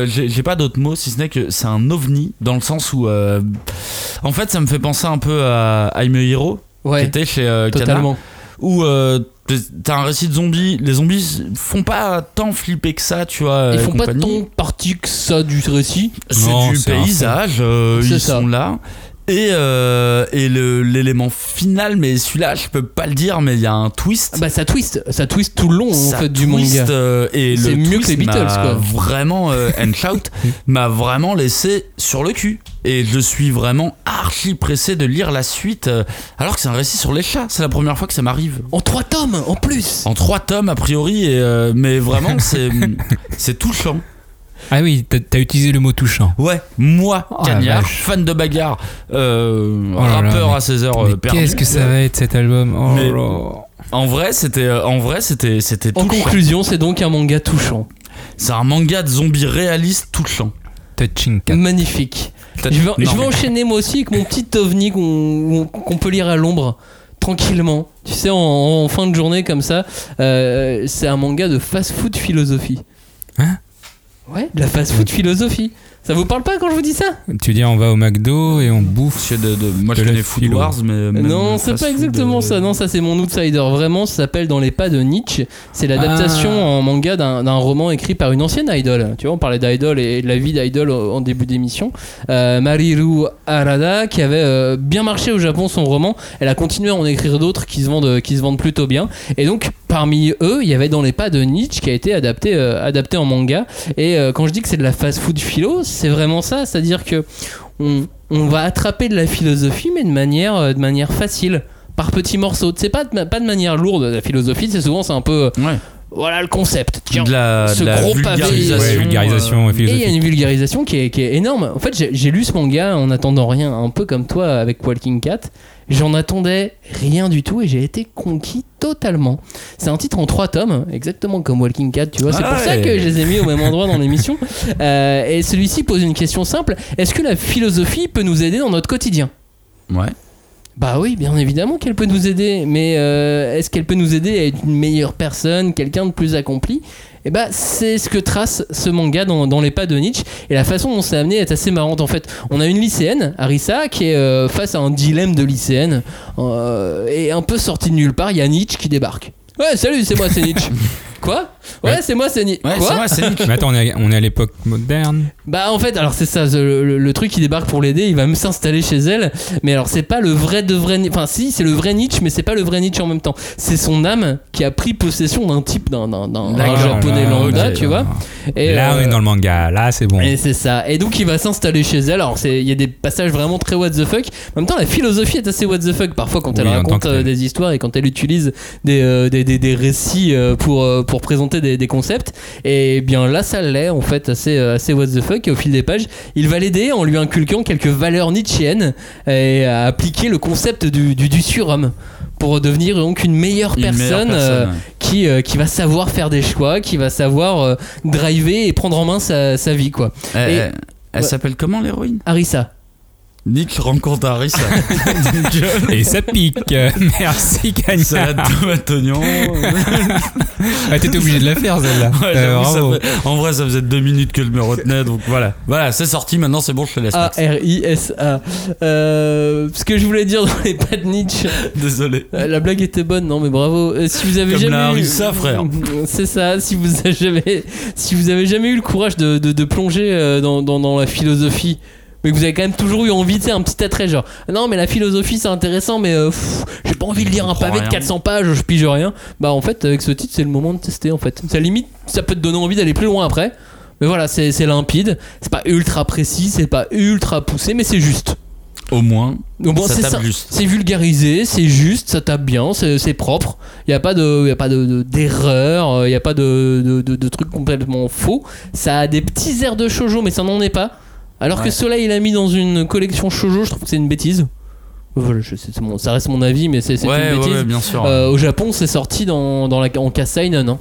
j'ai, pas d'autres mots si ce n'est que c'est un ovni dans le sens où, en fait, ça me fait penser un peu à I'm a Hero qui Ouais, était chez euh, Kana, où euh, t'as un récit de zombies. Les zombies font pas tant flipper que ça, tu vois. Ils et font pas tant partie que ça du récit. C'est du paysage, euh, ils ça. sont là. Et, euh, et le- l'élément final, mais celui-là, je peux pas le dire, mais il y a un twist. Ah Bah ça twist, ça twist tout le long en fait du twist, manga. euh, et C'est le mieux que les Beatles, m'a quoi. Vraiment, euh, and shout m'a vraiment laissé sur le cul. Et je suis vraiment archi pressé de lire la suite, euh, alors que c'est un récit sur les chats. C'est la première fois que ça m'arrive. En trois tomes en plus. En trois tomes a priori, et, euh, mais vraiment c'est c'est touchant. Ah oui, t'as utilisé le mot touchant. Ouais, moi, Oh Cagnard, fan de bagarre, euh, Oh là là, rappeur mais- à 16 heures euh, perdu. qu'est-ce que ça va être cet album Oh Mais-. En vrai, c'était euh, en vrai, c'était c'était En conclusion, c'est donc un manga touchant, C'est un manga de zombies réaliste touchant. Touching cat. magnifique. Je vais, je vais enchaîner moi aussi avec mon petit ovni qu'on peut lire à l'ombre tranquillement. Tu sais, en, en fin de journée comme ça, euh, c'est un manga de fast-food philosophie. Ouais, de la fast-food philosophie. Ça vous parle pas quand je vous dis ça? Tu dire, on va au McDo et on bouffe Je de, de- moi, je De la connais Food. Wars, mais même Non, c'est pas exactement euh, ça. Non, ça c'est mon outsider. Vraiment, ça s'appelle Dans les pas de Nietzsche. C'est l'adaptation Ah. en manga d'un d'un roman écrit par une ancienne idol. Tu vois, on parlait d'idol et de la vie d'idol en début d'émission. Euh, Mariru Arada, qui avait euh, bien marché au Japon son roman. Elle a continué à en écrire d'autres qui se vendent, qui se vendent plutôt bien. Et donc, parmi eux, il y avait Dans les pas de Nietzsche qui a été adapté, euh, en manga. Et euh, quand je dis que c'est de la fast-food philo, c'est vraiment ça. C'est-à-dire que on, va attraper de la philosophie, mais de manière, euh, facile, par petits morceaux. C'est pas de, manière lourde. La philosophie, c'est souvent c'est un peu. Voilà le concept. Tiens. de la, ce de la gros pavé, vulgarisation. Ouais, vulgarisation euh, et il y a une vulgarisation qui est, qui est énorme. En fait, j'ai lu ce manga en attendant rien, un peu comme toi avec Walking Cat. J'en attendais rien du tout et j'ai été conquis totalement. C'est un titre en trois tomes, exactement comme Walking Cat, tu vois. C'est Ah pour ça que je les ai mis au même endroit dans l'émission. Euh, et celui-ci pose une question simple est-ce que la philosophie peut nous aider dans notre quotidien? Ouais. Bah oui, bien évidemment qu'elle peut nous aider, mais euh, est-ce qu'elle peut nous aider à être une meilleure personne, quelqu'un de plus accompli? Et bah c'est ce que trace ce manga dans, dans les pas de Nietzsche, et la façon dont c'est amené est assez marrante en fait. On a une lycéenne, Arisa, qui est euh, face à un dilemme de lycéenne, euh, et un peu sortie de nulle part, il y a Nietzsche qui débarque. Ouais, salut, c'est moi, c'est Nietzsche. Quoi Ouais, Ouais. c'est moi, c'est Nietzsche. Ouais, Quoi c'est vrai, c'est Nietzsche. Mais attends, on est à, on est à l'époque moderne. Bah en fait alors c'est ça le, le- le truc qui débarque pour l'aider il va même s'installer chez elle mais alors c'est pas le vrai de vrai Ni- enfin si c'est le vrai Nietzsche mais c'est pas le vrai Nietzsche en même temps c'est son âme qui a pris possession d'un type d'un d'un- d'un- d'un D'accord. japonais Là, lambda ok. tu vois et, là, on euh, est dans le manga. Là, c'est bon. et c'est ça. Et donc il va s'installer chez elle. Alors c'est il y a des passages vraiment très what the fuck. En même temps la philosophie est assez what the fuck parfois quand elle Oui, en raconte que euh, des histoires et quand elle utilise des, euh, des, des, des récits euh, pour, euh, pour présenter des, des concepts. Et bien là ça l'est en fait assez, euh, assez what the fuck. Et au fil des pages il va l'aider en lui inculquant quelques valeurs nietzschéennes et à appliquer le concept du, du, du surhomme pour devenir donc une meilleure Une meilleure personne, euh, ouais. qui, euh, qui va savoir faire des choix, qui va savoir euh, driver et prendre en main sa, sa vie quoi. Elle, Et- elle- Ouais. s'appelle comment l'héroïne? Arisa. Nietzsche rencontre euh, Et ça pique. Merci, Salade Cagnard. tomate oignon. Ah, t'étais obligé de la faire, celle-là. Ouais, Euh, en vrai, ça faisait deux minutes que je me retenais, donc voilà. Voilà, c'est sorti, maintenant c'est bon, je te laisse. Max. A-R-I-S-A. Euh, ce que je voulais dire dans les pas de Nietzsche. Désolé. Euh, La blague était bonne, non mais bravo. Euh, si vous avez Comme jamais la eu- harissa, frère. C'est ça. Si vous avez jamais, si vous avez jamais eu le courage de, de- de plonger dans, dans- dans la philosophie, mais que vous avez quand même toujours eu envie, tu sais, un petit attrait genre, non mais la philosophie c'est intéressant, mais euh, pff, j'ai pas envie de lire un pavé de rien. 400 pages, je pige rien. Bah en fait avec ce titre c'est le moment de tester en fait. Ça limite, ça peut te donner envie d'aller plus loin après. Mais voilà, c'est c'est limpide, c'est pas ultra précis, c'est pas ultra poussé, mais c'est juste. Au moins, Au moins, ça c'est tape ça. juste. C'est vulgarisé, c'est juste, ça tape bien, c'est c'est propre. Il n'y a pas de, y a pas de de- d'erreur, il n'y a pas de, de, de- de trucs complètement faux. Ça a des petits airs de shoujo, mais ça n'en est pas. Alors que. Soleil l'a mis dans une collection shoujo, je trouve que c'est une bêtise. Voilà, je sais, c'est mon- ça reste mon avis, mais c'est Ouais, une bêtise. ouais, bien sûr. Euh, au Japon, c'est sorti dans, dans la, en Kasainen. Hein.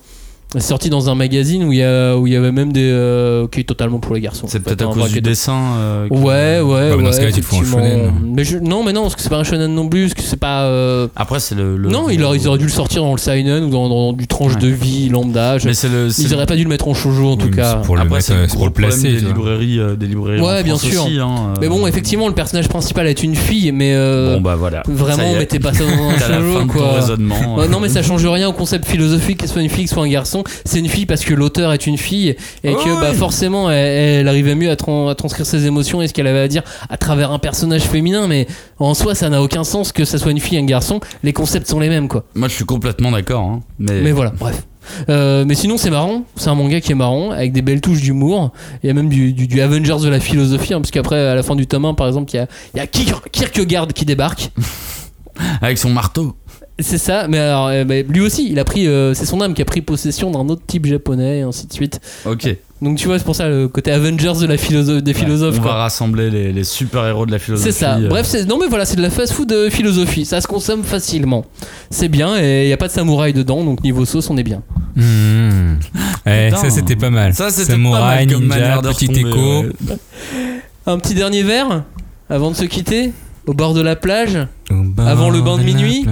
C'est sorti dans un magazine où il y, a, où il y avait même des. euh, qui est totalement pour les garçons. C'est peut-être à un cause du qui est- dessin. euh, Ouais, ouais, Bah, mais dans ouais. ce en effectivement. shonen. Mais je- non, mais non, parce que c'est pas un shonen non plus, parce que c'est pas. euh, Après, c'est le, le- Non, il aurait- ils auraient dû le sortir dans le seinen ou dans, dans du tranche Ouais. de vie lambda. Je- Mais c'est le. c'est Ils auraient pas dû le mettre en shoujo en Oui, tout cas. pour le Après, c'est pour le placer. des librairies, euh, des librairies Ouais, en bien sûr. hein, Mais bon, effectivement, le personnage principal est une fille, mais euh, Bon, bah voilà. Vraiment, mettez pas ça dans un shoujo quoi. raisonnement. Ouais, non mais ça change rien au concept philosophique que ce soit une fille que ce soit un garçon c'est une fille parce que l'auteur est une fille et que Ouais, bah forcément elle, elle arrivait mieux à, tran- à transcrire ses émotions et ce qu'elle avait à dire à travers un personnage féminin mais en soi ça n'a aucun sens que ça soit une fille un garçon les concepts sont les mêmes quoi Moi, je suis complètement d'accord. hein, Mais, mais voilà bref Euh, mais sinon c'est marrant, c'est un manga qui est marrant avec des belles touches d'humour. Il y a même du, du, du Avengers de la philosophie, hein, parce qu'après à la fin du tome 1 par exemple il y a, il y a Kierkegaard qui débarque. Avec son marteau. C'est ça, mais alors euh, bah, lui aussi, il a pris, euh, c'est son âme qui a pris possession d'un autre type japonais et ainsi de suite. Ok. Donc tu vois, c'est pour ça le côté Avengers de la philosophe, des philosophes. On va rassembler les, les super-héros de la philosophie. C'est ça. euh, Bref, c'est non mais voilà, c'est de la fast-food euh, philosophie. Ça se consomme facilement. C'est bien et il y a pas de samouraï dedans, donc niveau sauce, on est bien. Mmh. Eh, Putain. ça c'était pas mal. Ça, c'était Samouraï, pas mal comme ninja, manière de petit retomber, écho. ouais. Un petit dernier verre avant de se quitter au bord de la plage. Avant le bain de minuit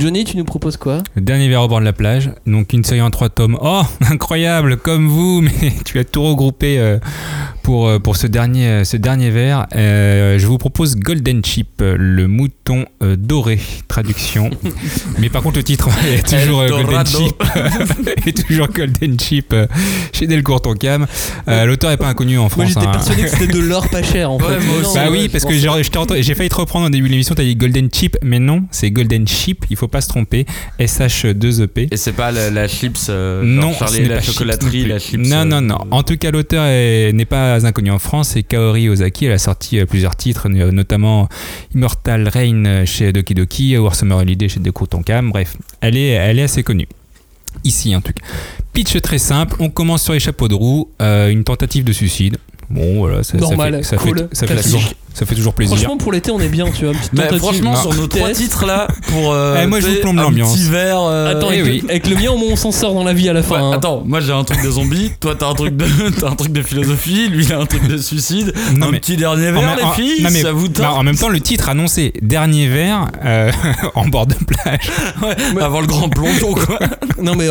Johnny, tu nous proposes quoi Le dernier verre au bord de la plage, donc une série en trois tomes. Oh, incroyable, comme vous, mais tu as tout regroupé euh, pour, euh, pour ce dernier, euh, ce dernier verre. Euh, je vous propose Golden Chip, le mouton euh, doré, traduction. mais par contre, le titre est toujours euh, El Golden Dorado. Chip. est toujours Golden Chip chez Delcourt Tonkam. Euh, L'auteur n'est pas inconnu en Moi France. j'étais hein. persuadé que c'était de l'or pas cher en fait. Ouais, moi non, Bah oui, parce que j'ai failli te reprendre au début de l'émission, t'as dit Golden Chip, mais non, c'est Golden Chip, il faut pas se tromper. SH2EP. Et c'est pas la, la chips, euh, Non, ce Charlie la pas chips chocolaterie, non la chips. Non, non, non. En tout cas, l'auteur est- n'est pas inconnu en France. C'est Kaori Ozaki. Elle a sorti euh, plusieurs titres, euh, notamment Immortal Reign euh, chez Doki Doki, War Summer Holiday chez Deco Tonkam. Bref, elle est, elle est assez connue. Ici, en tout cas. Pitch très simple. On commence sur les chapeaux de roue. euh, une tentative de suicide. Bon, voilà, ça, ça Normal, fait, ça, cool, fait, ça, fait classique. Ça fait toujours plaisir. Franchement, pour l'été, on est bien, tu vois. une Mais franchement, Non. sur nos trois titres là, pour. euh, Eh, moi, je vous plombe l'ambiance. petit verre. euh, Attends, eh avec, oui. le, avec le mien, au moins, on s'en sort dans la vie à la fin. Ouais, hein. Attends, moi j'ai un truc de zombie, toi t'as un truc de t'as un truc de philosophie, lui il a un truc de suicide. Non, un mais- petit dernier verre les en- filles, non, mais- ça vous bah, tente en même temps, le titre annonçait dernier verre euh, en bord de plage. Ouais, avant le grand plongeon quoi. Non, mais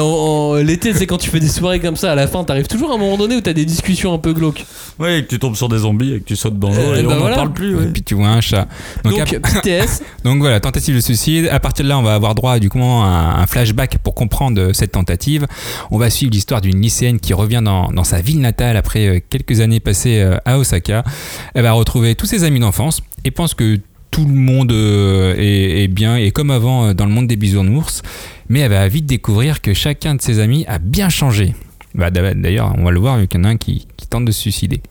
l'été, c'est quand tu fais des soirées comme ça, à la fin, t'arrives toujours à un moment donné où t'as des discussions un peu glauques. Ouais, et que tu tombes sur des zombies et que tu sautes dans l'eau Euh, et bah on en voilà. Parle plus. ouais. Et puis tu vois un chat. Donc, voilà, tentative de suicide. À partir de là, on va avoir droit du coup à un, flashback pour comprendre euh, cette tentative. On va suivre l'histoire d'une lycéenne qui revient dans, dans sa ville natale après euh, quelques années passées euh, à Osaka. Elle va retrouver tous ses amis d'enfance et pense que tout le monde est, est bien et comme avant dans le monde des bisounours. Mais elle va vite découvrir que chacun de ses amis a bien changé. Bah, D'ailleurs, on va le voir, qu'il y en a un qui, qui tente de se suicider.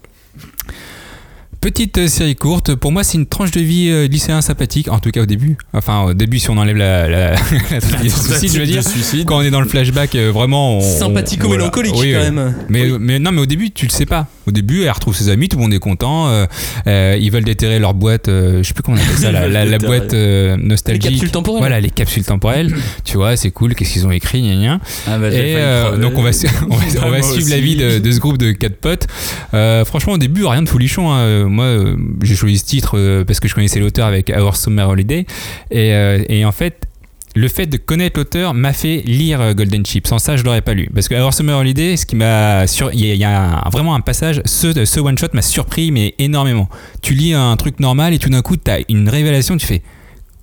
Petite euh, série courte, pour moi c'est une tranche de vie euh, lycéen sympathique, en tout cas au début. Enfin au début si on enlève la, la, la tentative de suicide, je veux dire. Suicide. Quand on est dans le flashback, euh, vraiment... on- Sympathico-mélancolique, voilà. Oui, quand même. Mais, mais non, mais au début, tu le sais pas. Au début, elle retrouve ses amis, tout le monde est content. euh, euh, ils veulent déterrer leur boîte, euh, je sais plus comment on appelle ça, la, boîte euh, Les nostalgique. capsules temporelles. Voilà, les capsules temporelles. tu vois, c'est cool. Qu'est-ce qu'ils ont écrit, gna gna. Ah bah, Et donc on va, on va, on va Moi suivre la vie de, de ce groupe de quatre potes. Franchement au début rien de folichon. hein. Moi j'ai choisi ce titre parce que je connaissais l'auteur avec Our Summer Holiday et, et en fait le fait de connaître l'auteur m'a fait lire euh, Golden Chip. Sans ça, je l'aurais pas lu. Parce que Our Summer Holiday, ce qui m'a sur, il y a, vraiment un passage. Ce, ce one shot m'a surpris, mais énormément. Tu lis un truc normal et tout d'un coup, tu as une révélation. Tu fais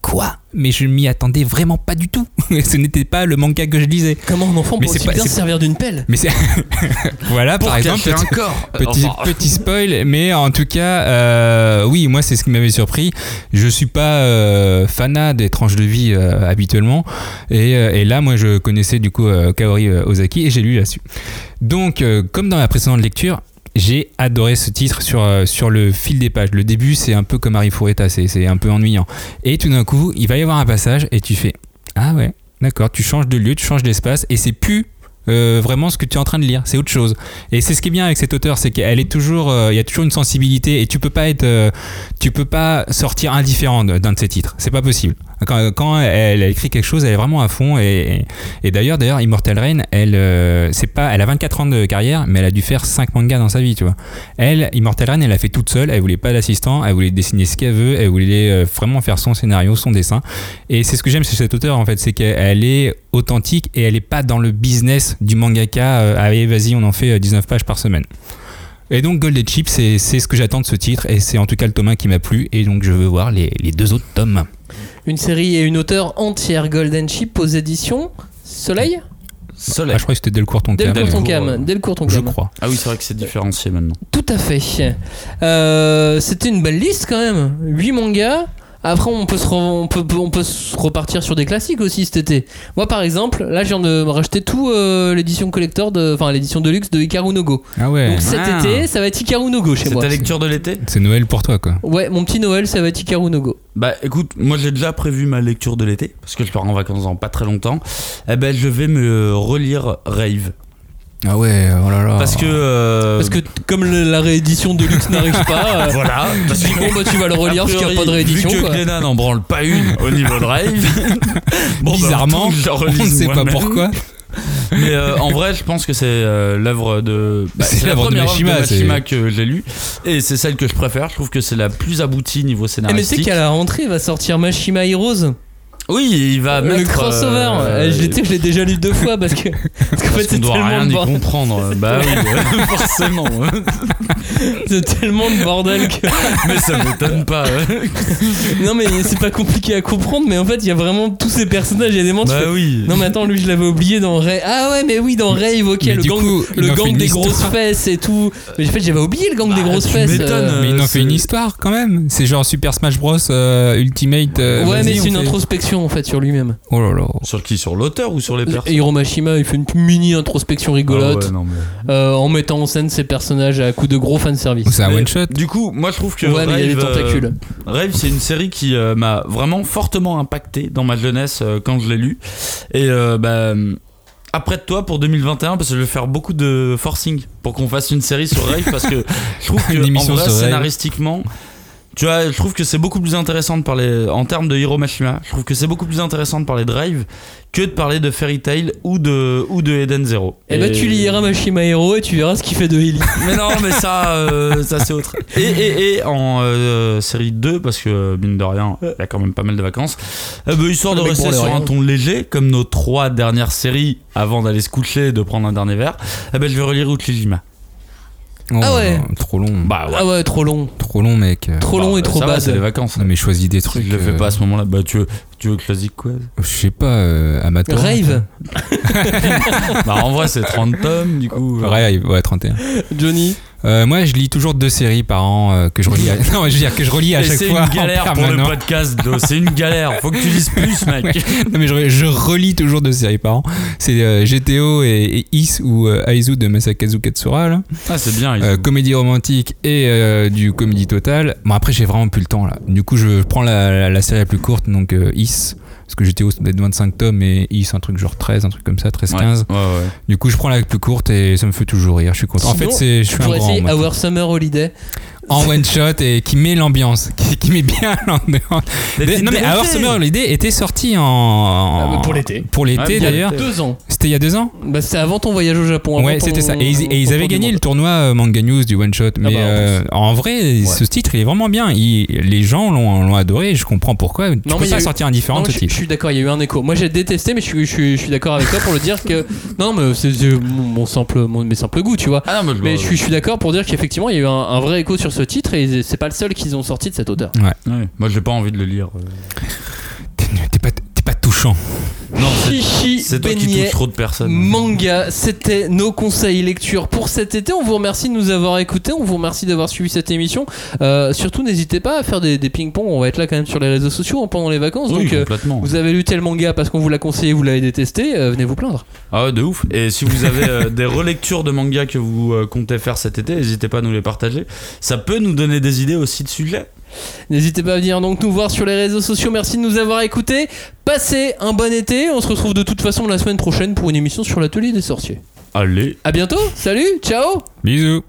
quoi Mais je m'y attendais vraiment pas du tout. ce n'était pas le manga que je lisais. Comment un enfant Mais peut c'est aussi pas- bien se servir d'une pelle Mais c'est voilà Pour par exemple petit, un corps. petit, Enfin, petit spoil mais en tout cas euh, oui moi c'est ce qui m'avait surpris je suis pas euh, fanat des tranches de vie euh, habituellement et, euh, et là moi je connaissais du coup euh, Kaori Ozaki et j'ai lu là-dessus donc euh, comme dans la précédente lecture j'ai adoré ce titre sur, euh, sur le fil des pages. Le début, c'est un peu comme Harry Fureta, c'est un peu ennuyant. Et tout d'un coup, il va y avoir un passage et tu fais Ah ouais, d'accord, tu changes de lieu, tu changes d'espace et c'est plus euh, vraiment ce que tu es en train de lire, c'est autre chose. Et c'est ce qui est bien avec cet auteur, c'est qu'elle est toujours, euh, il y a toujours une sensibilité et tu peux pas être, tu peux pas sortir indifférent d'un de ses titres, c'est pas possible. Quand, elle écrit quelque chose, elle est vraiment à fond. Et, et d'ailleurs, d'ailleurs, Immortal Rain, elle, euh, c'est pas, elle a 24 ans de carrière, mais elle a dû faire 5 mangas dans sa vie, tu vois. Elle, Immortal Rain, elle a fait toute seule. Elle voulait pas d'assistant. Elle voulait dessiner ce qu'elle veut. Elle voulait euh, vraiment faire son scénario, son dessin. Et c'est ce que j'aime chez cet auteur, en fait, c'est qu'elle est authentique et elle est pas dans le business du mangaka. euh, allez, vas-y, on en fait euh, 19 pages par semaine. Et donc Golden Chip, c'est c'est ce que j'attends de ce titre, et c'est en tout cas le tome 1 qui m'a plu, et donc je veux voir les, les deux autres tomes. Une série et une auteure entière Golden Chip aux éditions Soleil Soleil. Ah, je crois que c'était Delcourt ton Delcourt Delcourt, Tonkam. euh, Delcourt je Tonkam. crois. Ah oui, c'est vrai que c'est différencié maintenant. Tout à fait. Euh, C'était une belle liste quand même. 8 mangas. Après, on peut, se re- on, peut, on peut se repartir sur des classiques aussi cet été. Moi, par exemple, là, je viens de me racheter tout euh, l'édition collector, de, enfin l'édition de luxe de Hikaru no Go. Ah ouais, Donc cet Ah. été, ça va être Hikaru no Go chez C'est moi. ta lecture de l'été? C'est Noël pour toi, quoi. Ouais, mon petit Noël, ça va être Hikaru no Go. Bah écoute, moi j'ai déjà prévu ma lecture de l'été, parce que je pars en vacances dans pas très longtemps. Eh ben je vais me relire Rave. Ah ouais, oh là là. Parce que... euh, Parce que t- comme le- la réédition de luxe n'arrive pas, euh, Voilà, tu dis bon bah tu vas le relire parce qu'il n'y a pas de réédition. Vu que quoi. N'en branle pas une au niveau de Rave. bon, bah, Bizarrement, je la on relise ne sait pas moi-même. pourquoi. Mais euh, en vrai, je pense que c'est euh, l'œuvre de. bah, C'est l'œuvre de première œuvre Mashima, de Mashima c'est- que j'ai lue. Et c'est celle que je préfère. Je trouve que c'est la plus aboutie niveau Eh, mais c'est scénaristique. qu'à la rentrée va sortir Mashima Heroes. Oui, il va le mettre. crossover. euh, Eh, je l'ai- je déjà lu deux fois parce que parce qu'en fait c'est doit tellement rien de y bordel. comprendre. Bah oui, forcément. C'est tellement de bordel que. Mais ça m'étonne pas. Non mais c'est pas compliqué à comprendre, mais en fait il y a vraiment tous ces personnages. Il y a des moments. Bah fais, oui. Non mais attends, lui je l'avais oublié dans Rave. Ah ouais mais oui dans Rave, ok, Mais le gang, coup, il le gang des grosses fesses et tout. Mais en fait j'avais oublié le gang des Bah, grosses fesses. euh. Mais il en Euh, fait une histoire quand même. C'est genre Super Smash Bros euh, Ultimate. euh, Ouais mais c'est une fait- introspection en fait sur lui-même. Oh là là. Sur qui? Sur l'auteur ou sur les personnes Et Hiro Mashima il fait une mini introspection rigolote Ah ouais, non, mais- euh, en mettant en scène ses personnages à coups de gros fanservice. C'est un one shot. Du coup, moi je trouve que Ouais mais il y a des Rave, euh, tentacules. Rave, c'est une série qui euh, m'a vraiment fortement impacté dans ma jeunesse euh, quand je l'ai lu. Et euh, bah, après de toi pour 2021, parce que je vais faire beaucoup de forcing pour qu'on fasse une série sur Rave, parce que je trouve que en émission vrai, Rave. scénaristiquement. Tu vois, je trouve que c'est beaucoup plus intéressant de parler en termes de Hiro Mashima. Je trouve que c'est beaucoup plus intéressant de parler de Rave que de parler de Fairy Tail ou de ou de Eden Zero. Et bah tu liras Mashima Hero et tu verras ce qu'il fait de Ellie. Mais non, mais ça, euh, ça c'est autre. Et, et, et en euh, série 2, parce que mine de rien, il y a quand même pas mal de vacances, euh, bah, histoire de rester sur rien. un ton léger, comme nos trois dernières séries avant d'aller se coucher et de prendre un dernier verre, eh ben, je vais relire Uchijima. Oh Ah ouais. Trop long. Bah ouais. Ah ouais trop long. Trop long, mec. Trop long Bah, et trop ça va, bad. c'est les vacances. Non, mais choisis des trucs. je le fais euh, pas à ce moment-là, bah tu veux, tu veux que je choisisse quoi Je sais pas, euh, amateur. Rave, Bah en vrai c'est 30 tomes du coup. Rave, ouais, 31. Johnny. Euh, moi, je lis toujours deux séries par an euh, que je relis. À... Non, je veux dire que je relis à Et chaque c'est fois. une galère pour le podcast, c'est une galère. Faut que tu lises plus, mec. Ouais. Non, mais je, je relis toujours deux séries par an. C'est euh, GTO et, et Is ou Aizu de Masakazu Katsura. Là. Ah, c'est bien. comédie romantique et du comédie totale. Bon, après, j'ai vraiment plus le temps là. Du coup, je prends la, la- la série la plus courte, donc Is. Parce que GTO, c'est peut-être 25 tomes et Is, un truc genre 13, un truc comme ça, 13-15. Ouais, ouais, ouais. Du coup, je prends la plus courte et ça me fait toujours rire. Je suis content. en fait, c'est, je suis un grand. essayer. Our Summer Holiday. En one shot et qui met l'ambiance, qui, qui met bien l'ambiance. Non mais. Our Summer Holiday était sorti en, en- Ah pour l'été. Pour l'été Ouais, d'ailleurs. Deux ans. C'était il y a deux ans. Bah c'était avant ton voyage au Japon. Ouais, c'était ça. Et ils, et ils ton avaient gagné le tournoi euh, Manga News du one shot. Mais bah, en euh, en vrai, ce titre il est vraiment bien. Il- les gens l'ont adoré. Je comprends pourquoi. Tu Non, peux mais pas eu- sortir indifférent Non, ce je, je suis d'accord, il y a eu un écho. Moi j'ai détesté, mais je suis, je suis, je suis d'accord avec toi pour le dire que. Non, mais c'est mon, mon simple, mon, mes simples goûts, tu vois. Ah non, mais, Mais je suis, je suis d'accord pour dire qu'effectivement il y a eu un, un vrai écho sur ce titre et c'est pas le seul qu'ils ont sorti de cet auteur. Ouais, Moi, j'ai pas envie de le lire. euh. T'es t'es pas, t'es pas touchant. Non, c'est- toi qui touches trop de personnes. Manga, c'était nos conseils lecture pour cet été. On vous remercie de nous avoir écoutés, on vous remercie d'avoir suivi cette émission. Euh, surtout, n'hésitez pas à faire des, des ping-pong. On va être là quand même sur les réseaux sociaux hein, pendant les vacances. Oui, donc, euh, vous avez lu tel manga parce qu'on vous l'a conseillé, vous l'avez détesté, euh, venez vous plaindre. Ah ouais, de ouf. Et si vous avez des relectures de mangas que vous comptez faire cet été, n'hésitez pas à nous les partager. Ça peut nous donner des idées aussi de sujets. N'hésitez pas à venir donc nous voir sur les réseaux sociaux. Merci de nous avoir écoutés. Passez un bon été. On se retrouve de toute façon la semaine prochaine pour une émission sur l'atelier des sorciers. Allez. À bientôt. Salut. Ciao. Bisous.